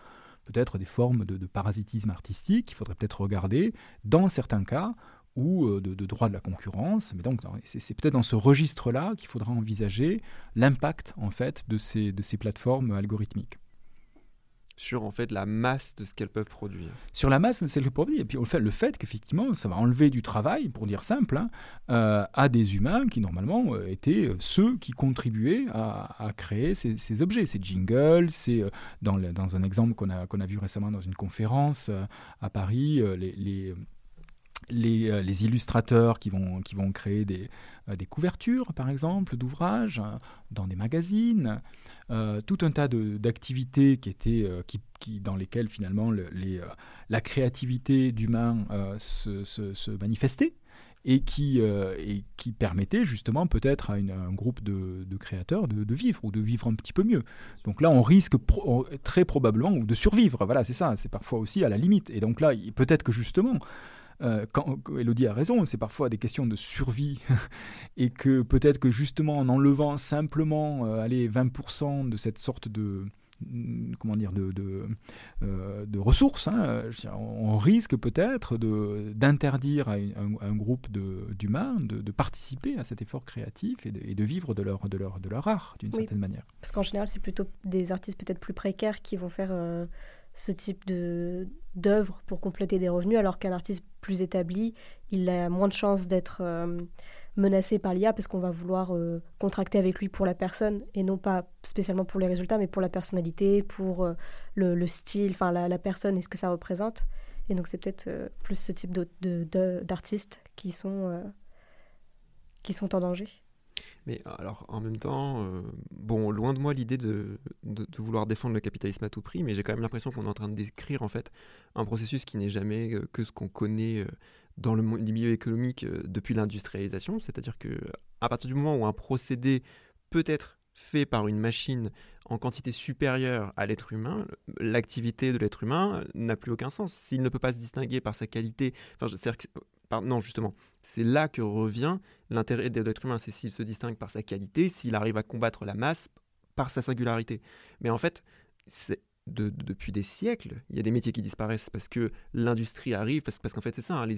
peut-être des formes de, parasitisme artistique qu'il faudrait peut-être regarder dans certains cas ou euh, de, de droit de la concurrence. Mais donc c'est peut-être dans ce registre-là qu'il faudra envisager l'impact en fait de ces, de ces plateformes algorithmiques sur en fait la masse de ce qu'elles peuvent produire. Sur la masse de ce qu'elles peuvent produire. Et puis on fait le fait qu'effectivement, ça va enlever du travail, pour dire simple, hein, euh, à des humains qui normalement euh, étaient euh, ceux qui contribuaient à, créer ces, objets, ces jingles, c'est dans, dans, un exemple qu'on a, a vu récemment dans une conférence à Paris, les les, les, illustrateurs qui vont, qui vont créer des, des couvertures, par exemple, d'ouvrages dans des magazines. Euh, tout un tas d'activités qui étaient, euh, qui, dans lesquelles finalement les, euh, la créativité d'humains se, se, manifestait et qui, et qui permettait justement peut-être à un groupe de, créateurs de, vivre ou de vivre un petit peu mieux. Donc là, on risque très probablement de survivre. Voilà, c'est ça, c'est parfois aussi à la limite. Et donc là, peut-être que justement, euh, quand, Elodie a raison, c'est parfois des questions de survie et que peut-être que justement en enlevant simplement euh, allez, 20% de cette sorte de mm, comment dire de, de, euh, de ressources, hein, on risque peut-être d'interdire à, un groupe d'humains de, de, participer à cet effort créatif et de, et de vivre de leur, de leur, de leur art d'une certaine manière. Parce qu'en général, c'est plutôt des artistes peut-être plus précaires qui vont faire ce type de d'œuvre pour compléter des revenus, alors qu'un artiste plus établi, il a moins de chances d'être euh, menacé par l'IA parce qu'on va vouloir euh, contracter avec lui pour la personne et non pas spécialement pour les résultats, mais pour la personnalité, pour euh, le, style, enfin la, personne et ce que ça représente. Et donc c'est peut-être plus ce type d'artistes qui sont qui sont en danger. Mais alors, en même temps, euh, bon, loin de moi l'idée de, vouloir défendre le capitalisme à tout prix, mais j'ai quand même l'impression qu'on est en train de décrire en fait un processus qui n'est jamais euh, que ce qu'on connaît euh, dans le milieu économique depuis l'industrialisation, c'est-à-dire que à partir du moment où un procédé peut être fait par une machine en quantité supérieure à l'être humain, l'activité de l'être humain n'a plus aucun sens. S'il ne peut pas se distinguer par sa qualité, non, justement, c'est là que revient l'intérêt de l'être humain, c'est s'il se distingue par sa qualité, s'il arrive à combattre la masse par sa singularité. Mais en fait, c'est depuis des siècles, il y a des métiers qui disparaissent parce que l'industrie arrive, parce, qu'en fait c'est ça, hein, les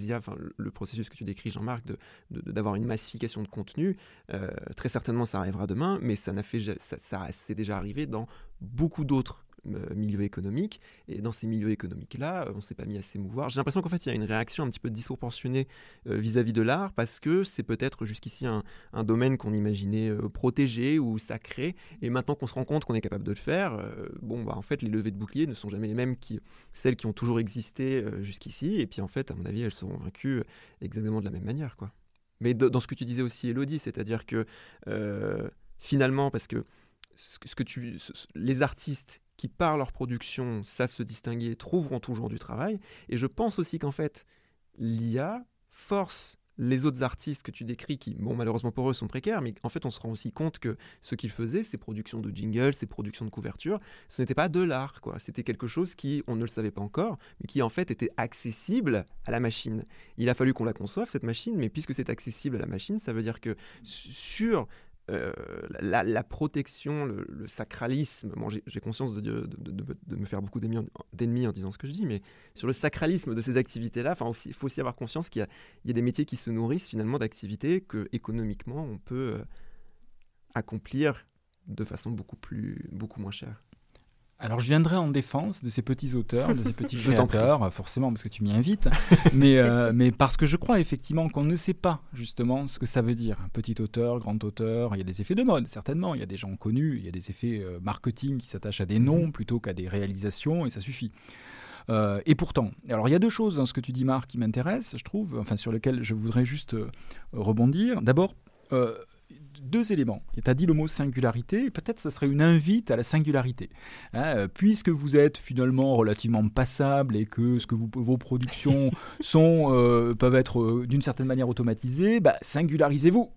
le processus que tu décris Jean-Marc, d'avoir une massification de contenu, euh, très certainement ça arrivera demain, mais ça, fait, ça, ça c'est déjà arrivé dans beaucoup d'autres euh, milieu économique. Et dans ces milieux économiques-là, on ne s'est pas mis à s'émouvoir. J'ai l'impression qu'en fait, il y a une réaction un petit peu disproportionnée euh, vis-à-vis de l'art parce que c'est peut-être jusqu'ici un, domaine qu'on imaginait euh, protégé ou sacré. Et maintenant qu'on se rend compte qu'on est capable de le faire, bon, bah, en fait, les levées de boucliers ne sont jamais les mêmes que celles qui ont toujours existé jusqu'ici. Et puis, en fait, à mon avis, elles seront vaincues exactement de la même manière. quoi. Mais dans ce que tu disais aussi, Elodie, c'est-à-dire que finalement, parce que ce que tu, les artistes qui, par leur production, savent se distinguer, trouveront toujours du travail. Et je pense aussi qu'en fait, l'IA force les autres artistes que tu décris, qui, bon, malheureusement pour eux, sont précaires, mais en fait, on se rend aussi compte que ce qu'ils faisaient, ces productions de jingles, ces productions de couverture, ce n'était pas de l'art, quoi. C'était quelque chose qui, on ne le savait pas encore, mais qui, en fait, était accessible à la machine. Il a fallu qu'on la conçoive, cette machine, mais puisque c'est accessible à la machine, ça veut dire que sur euh, la, protection, le, sacralisme, j'ai conscience de, me faire beaucoup d'ennemis en, disant ce que je dis, mais sur le sacralisme de ces activités-là, il faut aussi avoir conscience qu'il y, a des métiers qui se nourrissent finalement d'activités que économiquement on peut euh, accomplir de façon beaucoup, plus, beaucoup moins chère. Alors je viendrai en défense de ces petits auteurs, de ces petits créateurs, forcément parce que tu m'y invites, mais, euh, mais parce que je crois effectivement qu'on ne sait pas justement ce que ça veut dire. Petit auteur, grand auteur, il y a des effets de mode certainement, il y a des gens connus, il y a des effets euh, marketing qui s'attachent à des noms mhm. plutôt qu'à des réalisations et ça suffit. Euh, et pourtant, alors il y a deux choses dans ce que tu dis Marc qui m'intéressent, je trouve, enfin sur lesquelles je voudrais juste rebondir. D'abord, deux éléments. Tu as dit le mot singularité, peut-être ce serait une invite à la singularité. Hein, puisque vous êtes finalement relativement passable et que ce que vos productions sont, euh, peuvent être euh, d'une certaine manière automatisées, bah, singularisez-vous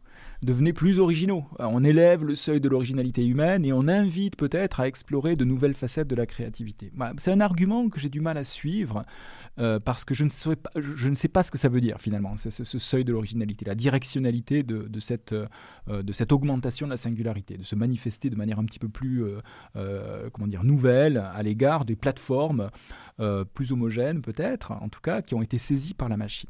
devenez plus originaux. On élève le seuil de l'originalité humaine et on invite peut-être à explorer de nouvelles facettes de la créativité. C'est un argument que j'ai du mal à suivre euh, parce que je ne, sais pas ce que ça veut dire finalement, ce, seuil de l'originalité, la directionnalité de, cette, euh, de cette augmentation de la singularité, de se manifester de manière un petit peu plus euh, dire, nouvelle à l'égard des plateformes plus homogènes peut-être, en tout cas, qui ont été saisies par la machine.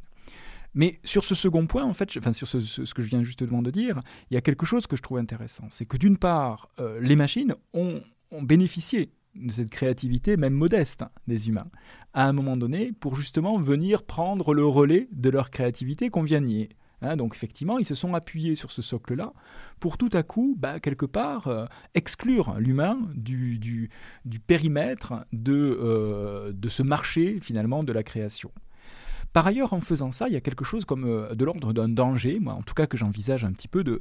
Mais sur ce second point, en fait, enfin sur ce, que je viens justement de dire, il y a quelque chose que je trouve intéressant. C'est que d'une part, euh, les machines ont, bénéficié de cette créativité, même modeste, hein, des humains, à un moment donné, pour justement venir prendre le relais de leur créativité qu'on vient nier. Hein. donc effectivement, ils se sont appuyés sur ce socle-là pour tout à coup, bah, quelque part, euh, exclure l'humain du, périmètre euh, de ce marché finalement de la création. Par ailleurs, en faisant ça, il y a quelque chose comme euh, de l'ordre d'un danger, moi en tout cas que j'envisage un petit peu de,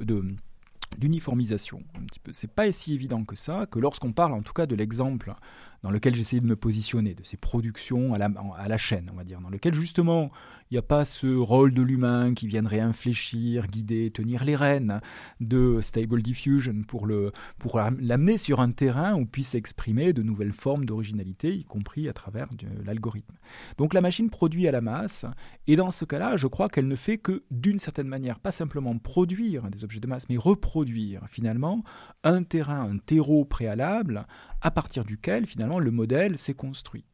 d'uniformisation. Un petit peu. C'est pas si évident que ça, que lorsqu'on parle en tout cas de l'exemple dans lequel j'essaie de me positionner, de ces productions à la, à la chaîne, on va dire, dans lequel justement il n'y a pas ce rôle de l'humain qui viendrait infléchir, guider, tenir les rênes de Stable Diffusion pour, le, pour l'amener sur un terrain où puisse s'exprimer de nouvelles formes d'originalité, y compris à travers l'algorithme. Donc la machine produit à la masse, et dans ce cas-là, je crois qu'elle ne fait que, d'une certaine manière, pas simplement produire des objets de masse, mais reproduire finalement un terrain, un terreau préalable à partir duquel finalement le modèle s'est construit.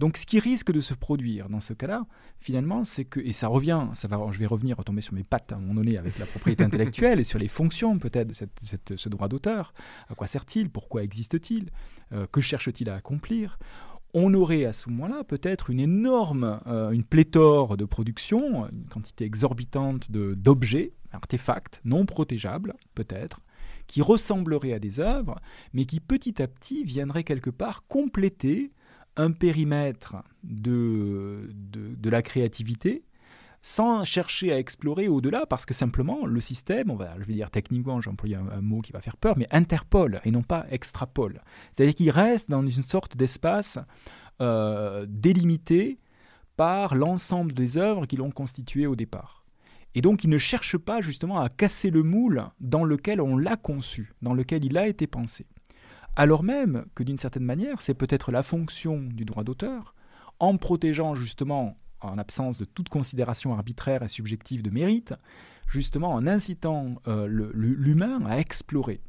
Donc ce qui risque de se produire dans ce cas-là, finalement, c'est que, et ça revient, ça va, je vais revenir, retomber sur mes pattes à un moment donné avec la propriété intellectuelle et sur les fonctions peut-être de cette, ce droit d'auteur. À quoi sert-il? Pourquoi existe-t-il? Euh, Que cherche-t-il à accomplir? On aurait à ce moment-là peut-être une énorme, euh, une pléthore de production, une quantité exorbitante d'objets, artefacts non protégeables peut-être, qui ressembleraient à des œuvres, mais qui petit à petit viendraient quelque part compléter un périmètre de, de, la créativité sans chercher à explorer au-delà, parce que simplement le système, on va, je vais dire techniquement, j'ai employé un, mot qui va faire peur, mais interpole et non pas extrapole. C'est-à-dire qu'il reste dans une sorte d'espace euh, délimité par l'ensemble des œuvres qui l'ont constitué au départ. Et donc il ne cherche pas justement à casser le moule dans lequel on l'a conçu, dans lequel il a été pensé. Alors même que d'une certaine manière, c'est peut-être la fonction du droit d'auteur, en protégeant justement, en absence de toute considération arbitraire et subjective de mérite, justement en incitant euh, l'humain à explorer.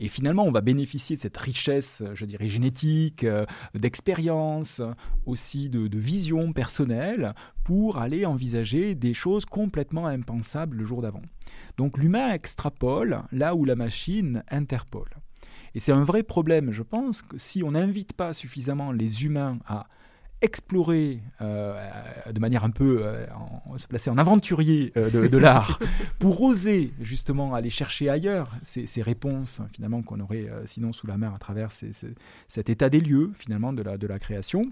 Et finalement, on va bénéficier de cette richesse, je dirais, génétique, euh, d'expérience, aussi de, de, vision personnelle, pour aller envisager des choses complètement impensables le jour d'avant. Donc l'humain extrapole là où la machine interpole. Et c'est un vrai problème, je pense, que si on n'invite pas suffisamment les humains à explorer euh, de manière un peu euh, se placer en aventurier euh, de, l'art pour oser justement aller chercher ailleurs ces, réponses finalement qu'on aurait sinon sous la main à travers cet état des lieux finalement de la, de la création.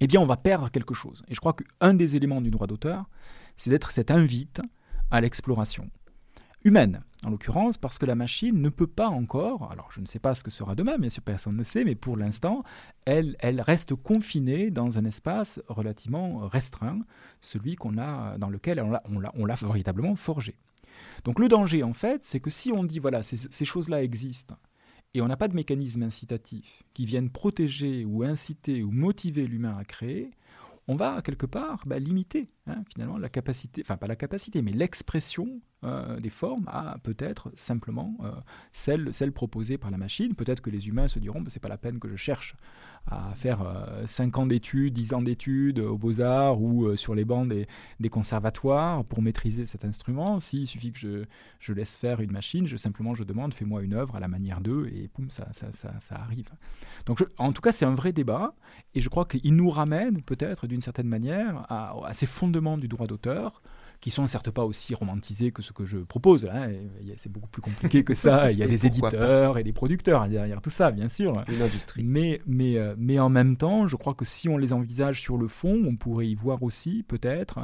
Eh bien on va perdre quelque chose. Et je crois qu'un des éléments du droit d'auteur c'est d'être cette invite à l'exploration humaine, en l'occurrence, parce que la machine ne peut pas encore, alors je ne sais pas ce que sera demain, bien sûr personne ne sait, mais pour l'instant, elle, reste confinée dans un espace relativement restreint, celui qu'on a, dans lequel on l'a véritablement forgé. Donc le danger, en fait, c'est que si on dit, voilà, ces, choses-là existent, et on n'a pas de mécanisme incitatif qui viennent protéger ou inciter ou motiver l'humain à créer, on va quelque part bah, limiter hein, finalement la capacité, enfin pas la capacité, mais l'expression euh, des formes à peut-être simplement euh, celle, celle proposée par la machine. Peut-être que les humains se diront, bah, c'est pas la peine que je cherche à faire 5 euh, ans d'études, 10 ans d'études aux beaux-arts ou sur les bancs des, conservatoires pour maîtriser cet instrument. S'il suffit que je, je, laisse faire une machine, je, simplement je demande, fais-moi une œuvre à la manière d'eux et poum, ça, ça arrive. Donc en tout cas, c'est un vrai débat et je crois qu'il nous ramène peut-être d'une certaine manière à, à ces fondements du droit d'auteur qui sont certes pas aussi romantisés que ce que je propose. Hein. C'est beaucoup plus compliqué que ça. Il y a des éditeurs et des producteurs derrière tout ça, bien sûr. Une industrie. Mais, mais, euh, mais en même temps, je crois que si on les envisage sur le fond, on pourrait y voir aussi peut-être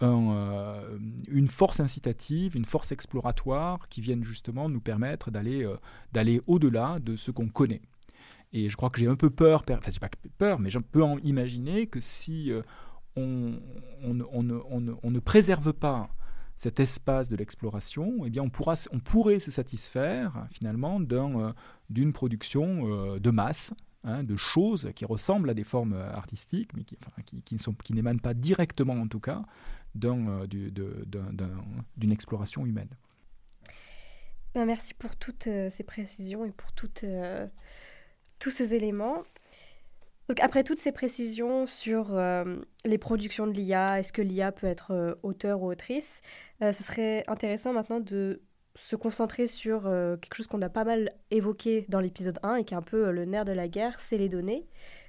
une force incitative, une force exploratoire qui viennent justement nous permettre d'aller d'aller au-delà de ce qu'on connaît. Et je crois que j'ai un peu peur, enfin c'est pas peur, mais je peux en imaginer que si on, ne préserve pas cet espace de l'exploration, eh bien on, pourra, on pourrait se satisfaire finalement d'une production de masse Hein, de choses qui ressemblent à des formes euh, artistiques, mais qui, n'émanent pas directement, en tout cas, euh, d'une exploration humaine. Ben, merci pour toutes euh, ces précisions et pour tous ces éléments. Donc, après toutes ces précisions sur les productions de l'IA, est-ce que l'IA peut être auteur ou autrice, ce serait intéressant maintenant de se concentrer sur euh, quelque chose qu'on a pas mal évoqué dans l'épisode 1 et qui est un peu euh, le nerf de la guerre, c'est les données.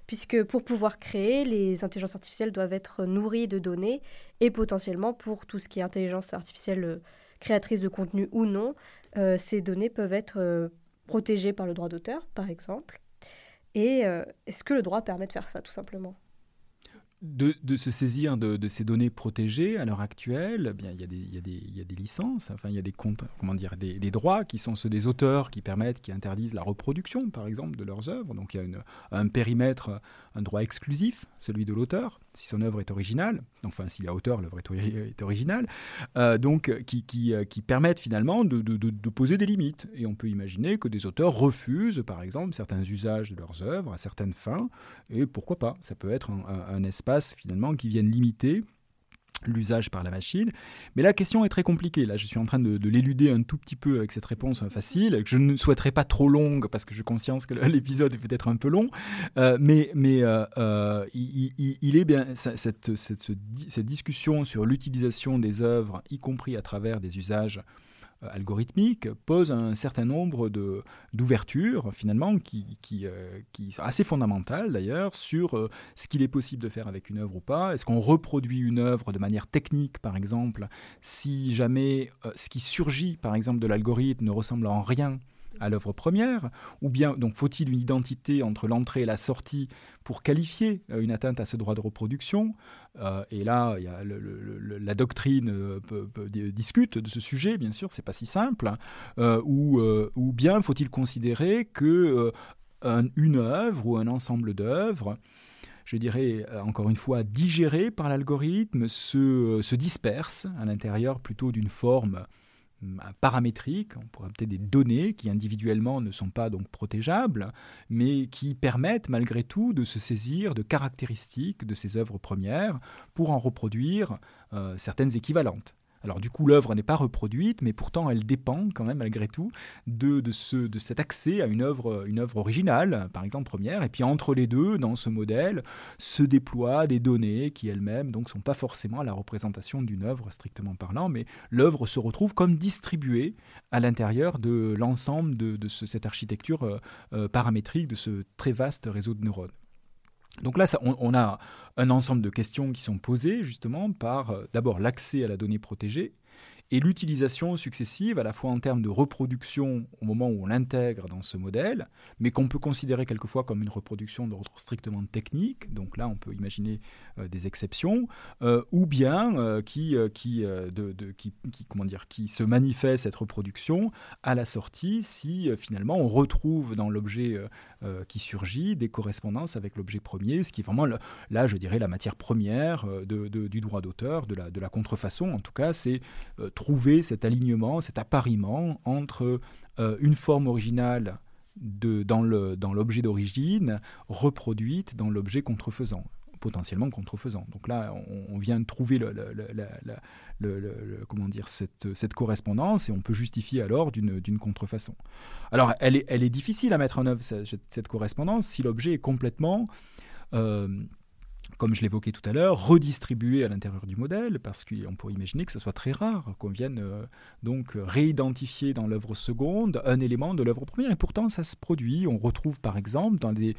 Puisque pour pouvoir créer, les intelligences artificielles doivent être nourries de données et potentiellement pour tout ce qui est intelligence artificielle euh, créatrice de contenu ou non, ces données peuvent être protégées par le droit d'auteur, par exemple. Et est-ce que le droit permet de faire ça, tout simplement? De, se saisir de, ces données protégées à l'heure actuelle, eh bien, il, y a des, licences, enfin, il y a des, droits qui sont ceux des auteurs qui permettent, qui interdisent la reproduction, par exemple, de leurs œuvres. Donc il y a un périmètre, un droit exclusif, celui de l'auteur, si son œuvre est originale, enfin s'il y a auteur, l'œuvre est, originale, euh, donc qui, qui, euh, permettent finalement de, poser des limites. Et on peut imaginer que des auteurs refusent, par exemple, certains usages de leurs œuvres à certaines fins, et pourquoi pas Ça peut être un, espace finalement qui viennent limiter l'usage par la machine. Mais la question est très compliquée. Là, je suis en train de, l'éluder un tout petit peu avec cette réponse facile, que je ne souhaiterais pas trop longue parce que j'ai conscience que l'épisode est peut-être un peu long. Euh, mais mais euh, euh, il, est bien cette, cette, cette discussion sur l'utilisation des œuvres, y compris à travers des usages algorithmique pose un certain nombre d'ouvertures finalement qui, qui, euh, qui, sont assez fondamentales d'ailleurs sur euh, ce qu'il est possible de faire avec une œuvre ou pas. Est-ce qu'on reproduit une œuvre de manière technique par exemple si jamais ce qui surgit par exemple de l'algorithme ne ressemble en rien à l'œuvre première Ou bien donc faut-il une identité entre l'entrée et la sortie pour qualifier euh, une atteinte à ce droit de reproduction euh, Et là, la doctrine euh, discute de ce sujet, bien sûr, c'est pas si simple. Hein. ou, bien faut-il considérer que œuvre ou un ensemble d'œuvres je dirais encore une fois, digérées par l'algorithme, se, se disperse à l'intérieur plutôt d'une forme paramétriques, on pourrait peut-être des données qui individuellement ne sont pas donc protégeables, mais qui permettent malgré tout de se saisir de caractéristiques de ces œuvres premières pour en reproduire euh, certaines équivalentes. Alors du coup, l'œuvre n'est pas reproduite, mais pourtant elle dépend quand même malgré tout de, ce, de cet accès à une œuvre, une œuvre originale, par exemple première. Et puis entre les deux, dans ce modèle, se déploient des données qui elles-mêmes donc sont pas forcément la représentation d'une œuvre strictement parlant, mais l'œuvre se retrouve comme distribuée à l'intérieur de l'ensemble de, cette architecture euh, euh, paramétrique de ce très vaste réseau de neurones. Donc là, on, a un ensemble de questions qui sont posées justement par euh, d'abord l'accès à la donnée protégée, et l'utilisation successive, à la fois en termes de reproduction au moment où on l'intègre dans ce modèle, mais qu'on peut considérer quelquefois comme une reproduction d'ordre strictement technique, donc là on peut imaginer euh, des exceptions, euh, ou bien euh, qui, qui, comment dire, qui se manifeste cette reproduction à la sortie si finalement on retrouve dans l'objet qui surgit des correspondances avec l'objet premier, ce qui est vraiment là je dirais la matière première de, du droit d'auteur, de la, de la contrefaçon en tout cas, c'est trouver cet alignement, cet appariement entre euh, une forme originale de, dans l'objet dans d'origine reproduite dans l'objet contrefaisant potentiellement contrefaisant. Donc là, on, vient de trouver le, comment dire, cette, cette, correspondance et on peut justifier alors d'une contrefaçon. Alors, elle est, elle est difficile à mettre en œuvre, cette, correspondance, si l'objet est complètement... Euh, comme je l'évoquais tout à l'heure, redistribuer à l'intérieur du modèle, parce qu'on pourrait imaginer que ce soit très rare qu'on vienne euh, donc réidentifier dans l'œuvre seconde un élément de l'œuvre première. Et pourtant, ça se produit. On retrouve par exemple dans des,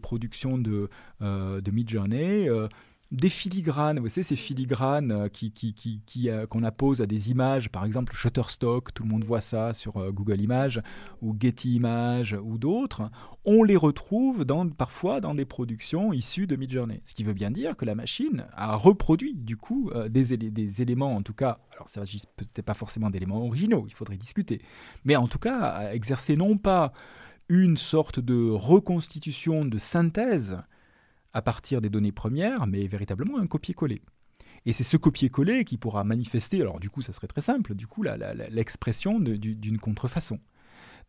productions de, euh, de Midjourney euh, des filigranes, vous savez, ces filigranes euh, qui, euh, qu'on appose à des images, par exemple Shutterstock, tout le monde voit ça sur euh, Google Images, ou Getty Images, ou d'autres, on les retrouve parfois dans des productions issues de Midjourney. Ce qui veut bien dire que la machine a reproduit, du coup, des, éléments, en tout cas, alors ça s'agit peut-être pas forcément d'éléments originaux, il faudrait discuter, mais en tout cas, a exercé non pas une sorte de reconstitution, de synthèse, à partir des données premières, mais véritablement un copier-coller. Et c'est ce copier-coller qui pourra manifester, alors du coup ça serait très simple, du coup l'expression d'une contrefaçon.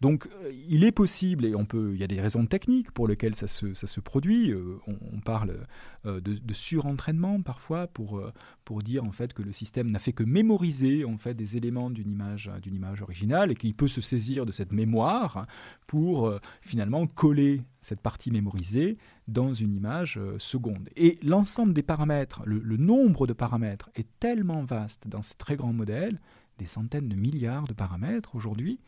Donc euh, il est possible, et on peut, il y a des raisons techniques pour lesquelles ça se, produit. Euh, on, parle euh, de, surentraînement parfois pour, pour dire en fait que le système n'a fait que mémoriser en fait des éléments d'une image, d'une image originale et qu'il peut se saisir de cette mémoire pour finalement coller cette partie mémorisée dans une image seconde. Et l'ensemble des paramètres, le nombre de paramètres est tellement vaste dans ces très grands modèles, des centaines de milliards de paramètres aujourd'hui,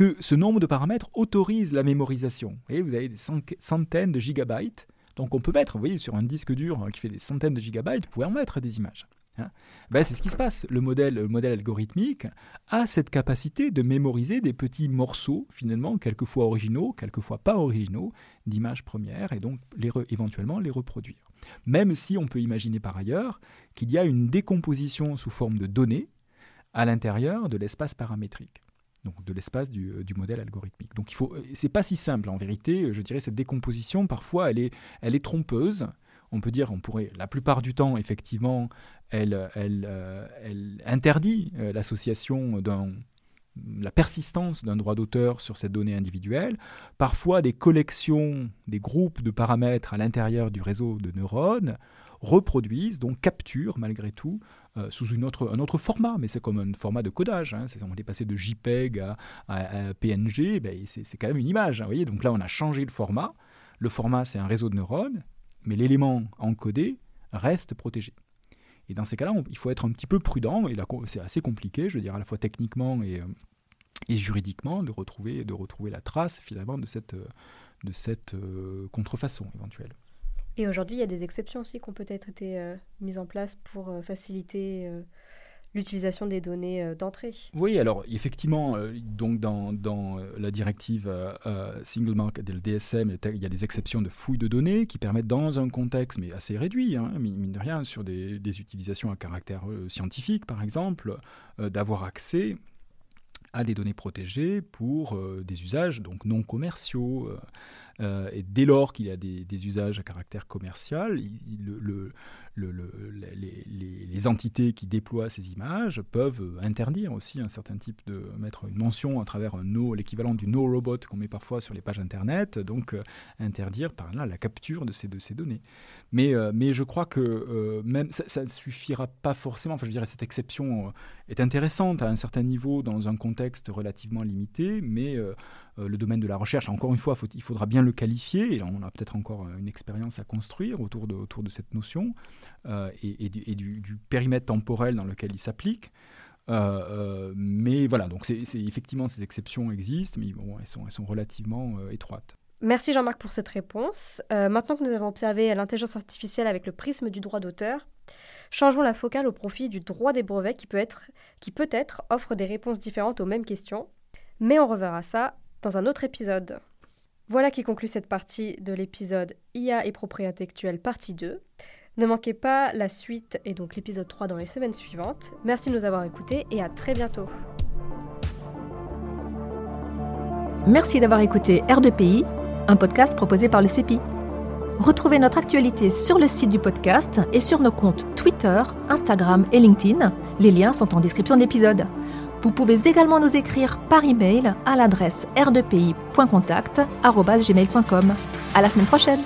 que ce nombre de paramètres autorise la mémorisation. Et vous avez des centaines de gigabytes. Donc on peut mettre, vous voyez, sur un disque dur qui fait des centaines de gigabytes, vous pouvez en mettre des images. Hein. ben, c'est ce qui se passe. Le modèle, le modèle algorithmique a cette capacité de mémoriser des petits morceaux, finalement, quelquefois originaux, quelquefois pas originaux, d'images premières, et donc éventuellement les reproduire. Même si on peut imaginer par ailleurs qu'il y a une décomposition sous forme de données à l'intérieur de l'espace paramétrique donc de l'espace du, euh, du, modèle algorithmique. Donc il faut, euh, c'est pas si simple en vérité. Euh, je dirais cette décomposition parfois elle est, elle est trompeuse. On peut dire, on pourrait, la plupart du temps, effectivement, elle, elle, elle interdit l'association d'un la persistance d'un droit d'auteur sur cette donnée individuelle, parfois des collections, des groupes de paramètres à l'intérieur du réseau de neurones reproduisent, donc capturent malgré tout sous une autre, un autre format, mais c'est comme un format de codage. Hein. on est passé de JPEG à, PNG, ben, c'est quand même une image. Hein, voyez Donc là, on a changé le format. Le format, c'est un réseau de neurones, mais l'élément encodé reste protégé. Et dans ces cas-là, il faut être un petit peu prudent, et c'est assez compliqué, je veux dire, à la fois techniquement et, euh, et juridiquement, de retrouver, de retrouver la trace finalement de cette, de cette euh, contrefaçon éventuelle. Et aujourd'hui, il y a des exceptions aussi qui ont peut-être été euh, mises en place pour euh, faciliter euh, l'utilisation des données d'entrée. Oui, alors effectivement, donc dans, la directive Single Market, le DSM, il y a des exceptions de fouilles de données qui permettent dans un contexte, mais assez réduit, hein, mine de rien, sur des, des utilisations à caractère scientifique par exemple, d'avoir accès à des données protégées pour des usages donc non commerciaux. Euh, et dès lors qu'il y a des, usages à caractère commercial, le, les, entités qui déploient ces images peuvent interdire aussi un certain type de mettre une mention à travers un no, l'équivalent du no robot qu'on met parfois sur les pages internet, donc euh, interdire par là la capture de ces, données. Mais, euh, mais je crois que même ça ne suffira pas forcément. Enfin, je dirais cette exception est intéressante à un certain niveau dans un contexte relativement limité, mais le domaine de la recherche, encore une fois, il faudra bien le qualifier, et on a peut-être encore euh, une expérience à construire autour de, cette notion, euh, et, du, périmètre temporel dans lequel il s'applique. mais voilà, donc c'est, effectivement, ces exceptions existent, mais bon, elles, sont, elles sont relativement étroites. Merci Jean-Marc pour cette réponse. maintenant que nous avons observé l'intelligence artificielle avec le prisme du droit d'auteur, changeons la focale au profit du droit des brevets qui peut être, qui peut-être offre des réponses différentes aux mêmes questions. Mais on reverra ça dans un autre épisode. Voilà qui conclut cette partie de l'épisode IA et propriété intellectuelle partie 2. Ne manquez pas la suite et donc l'épisode 3 dans les semaines suivantes. Merci de nous avoir écoutés et à très bientôt. Merci d'avoir écouté R2PI, un podcast proposé par le CEPI. Retrouvez notre actualité sur le site du podcast et sur nos comptes Twitter, Instagram et LinkedIn. Les liens sont en description d'épisode. Vous pouvez également nous écrire par email à l'adresse r2pi.contact@gmail.com. À la semaine prochaine.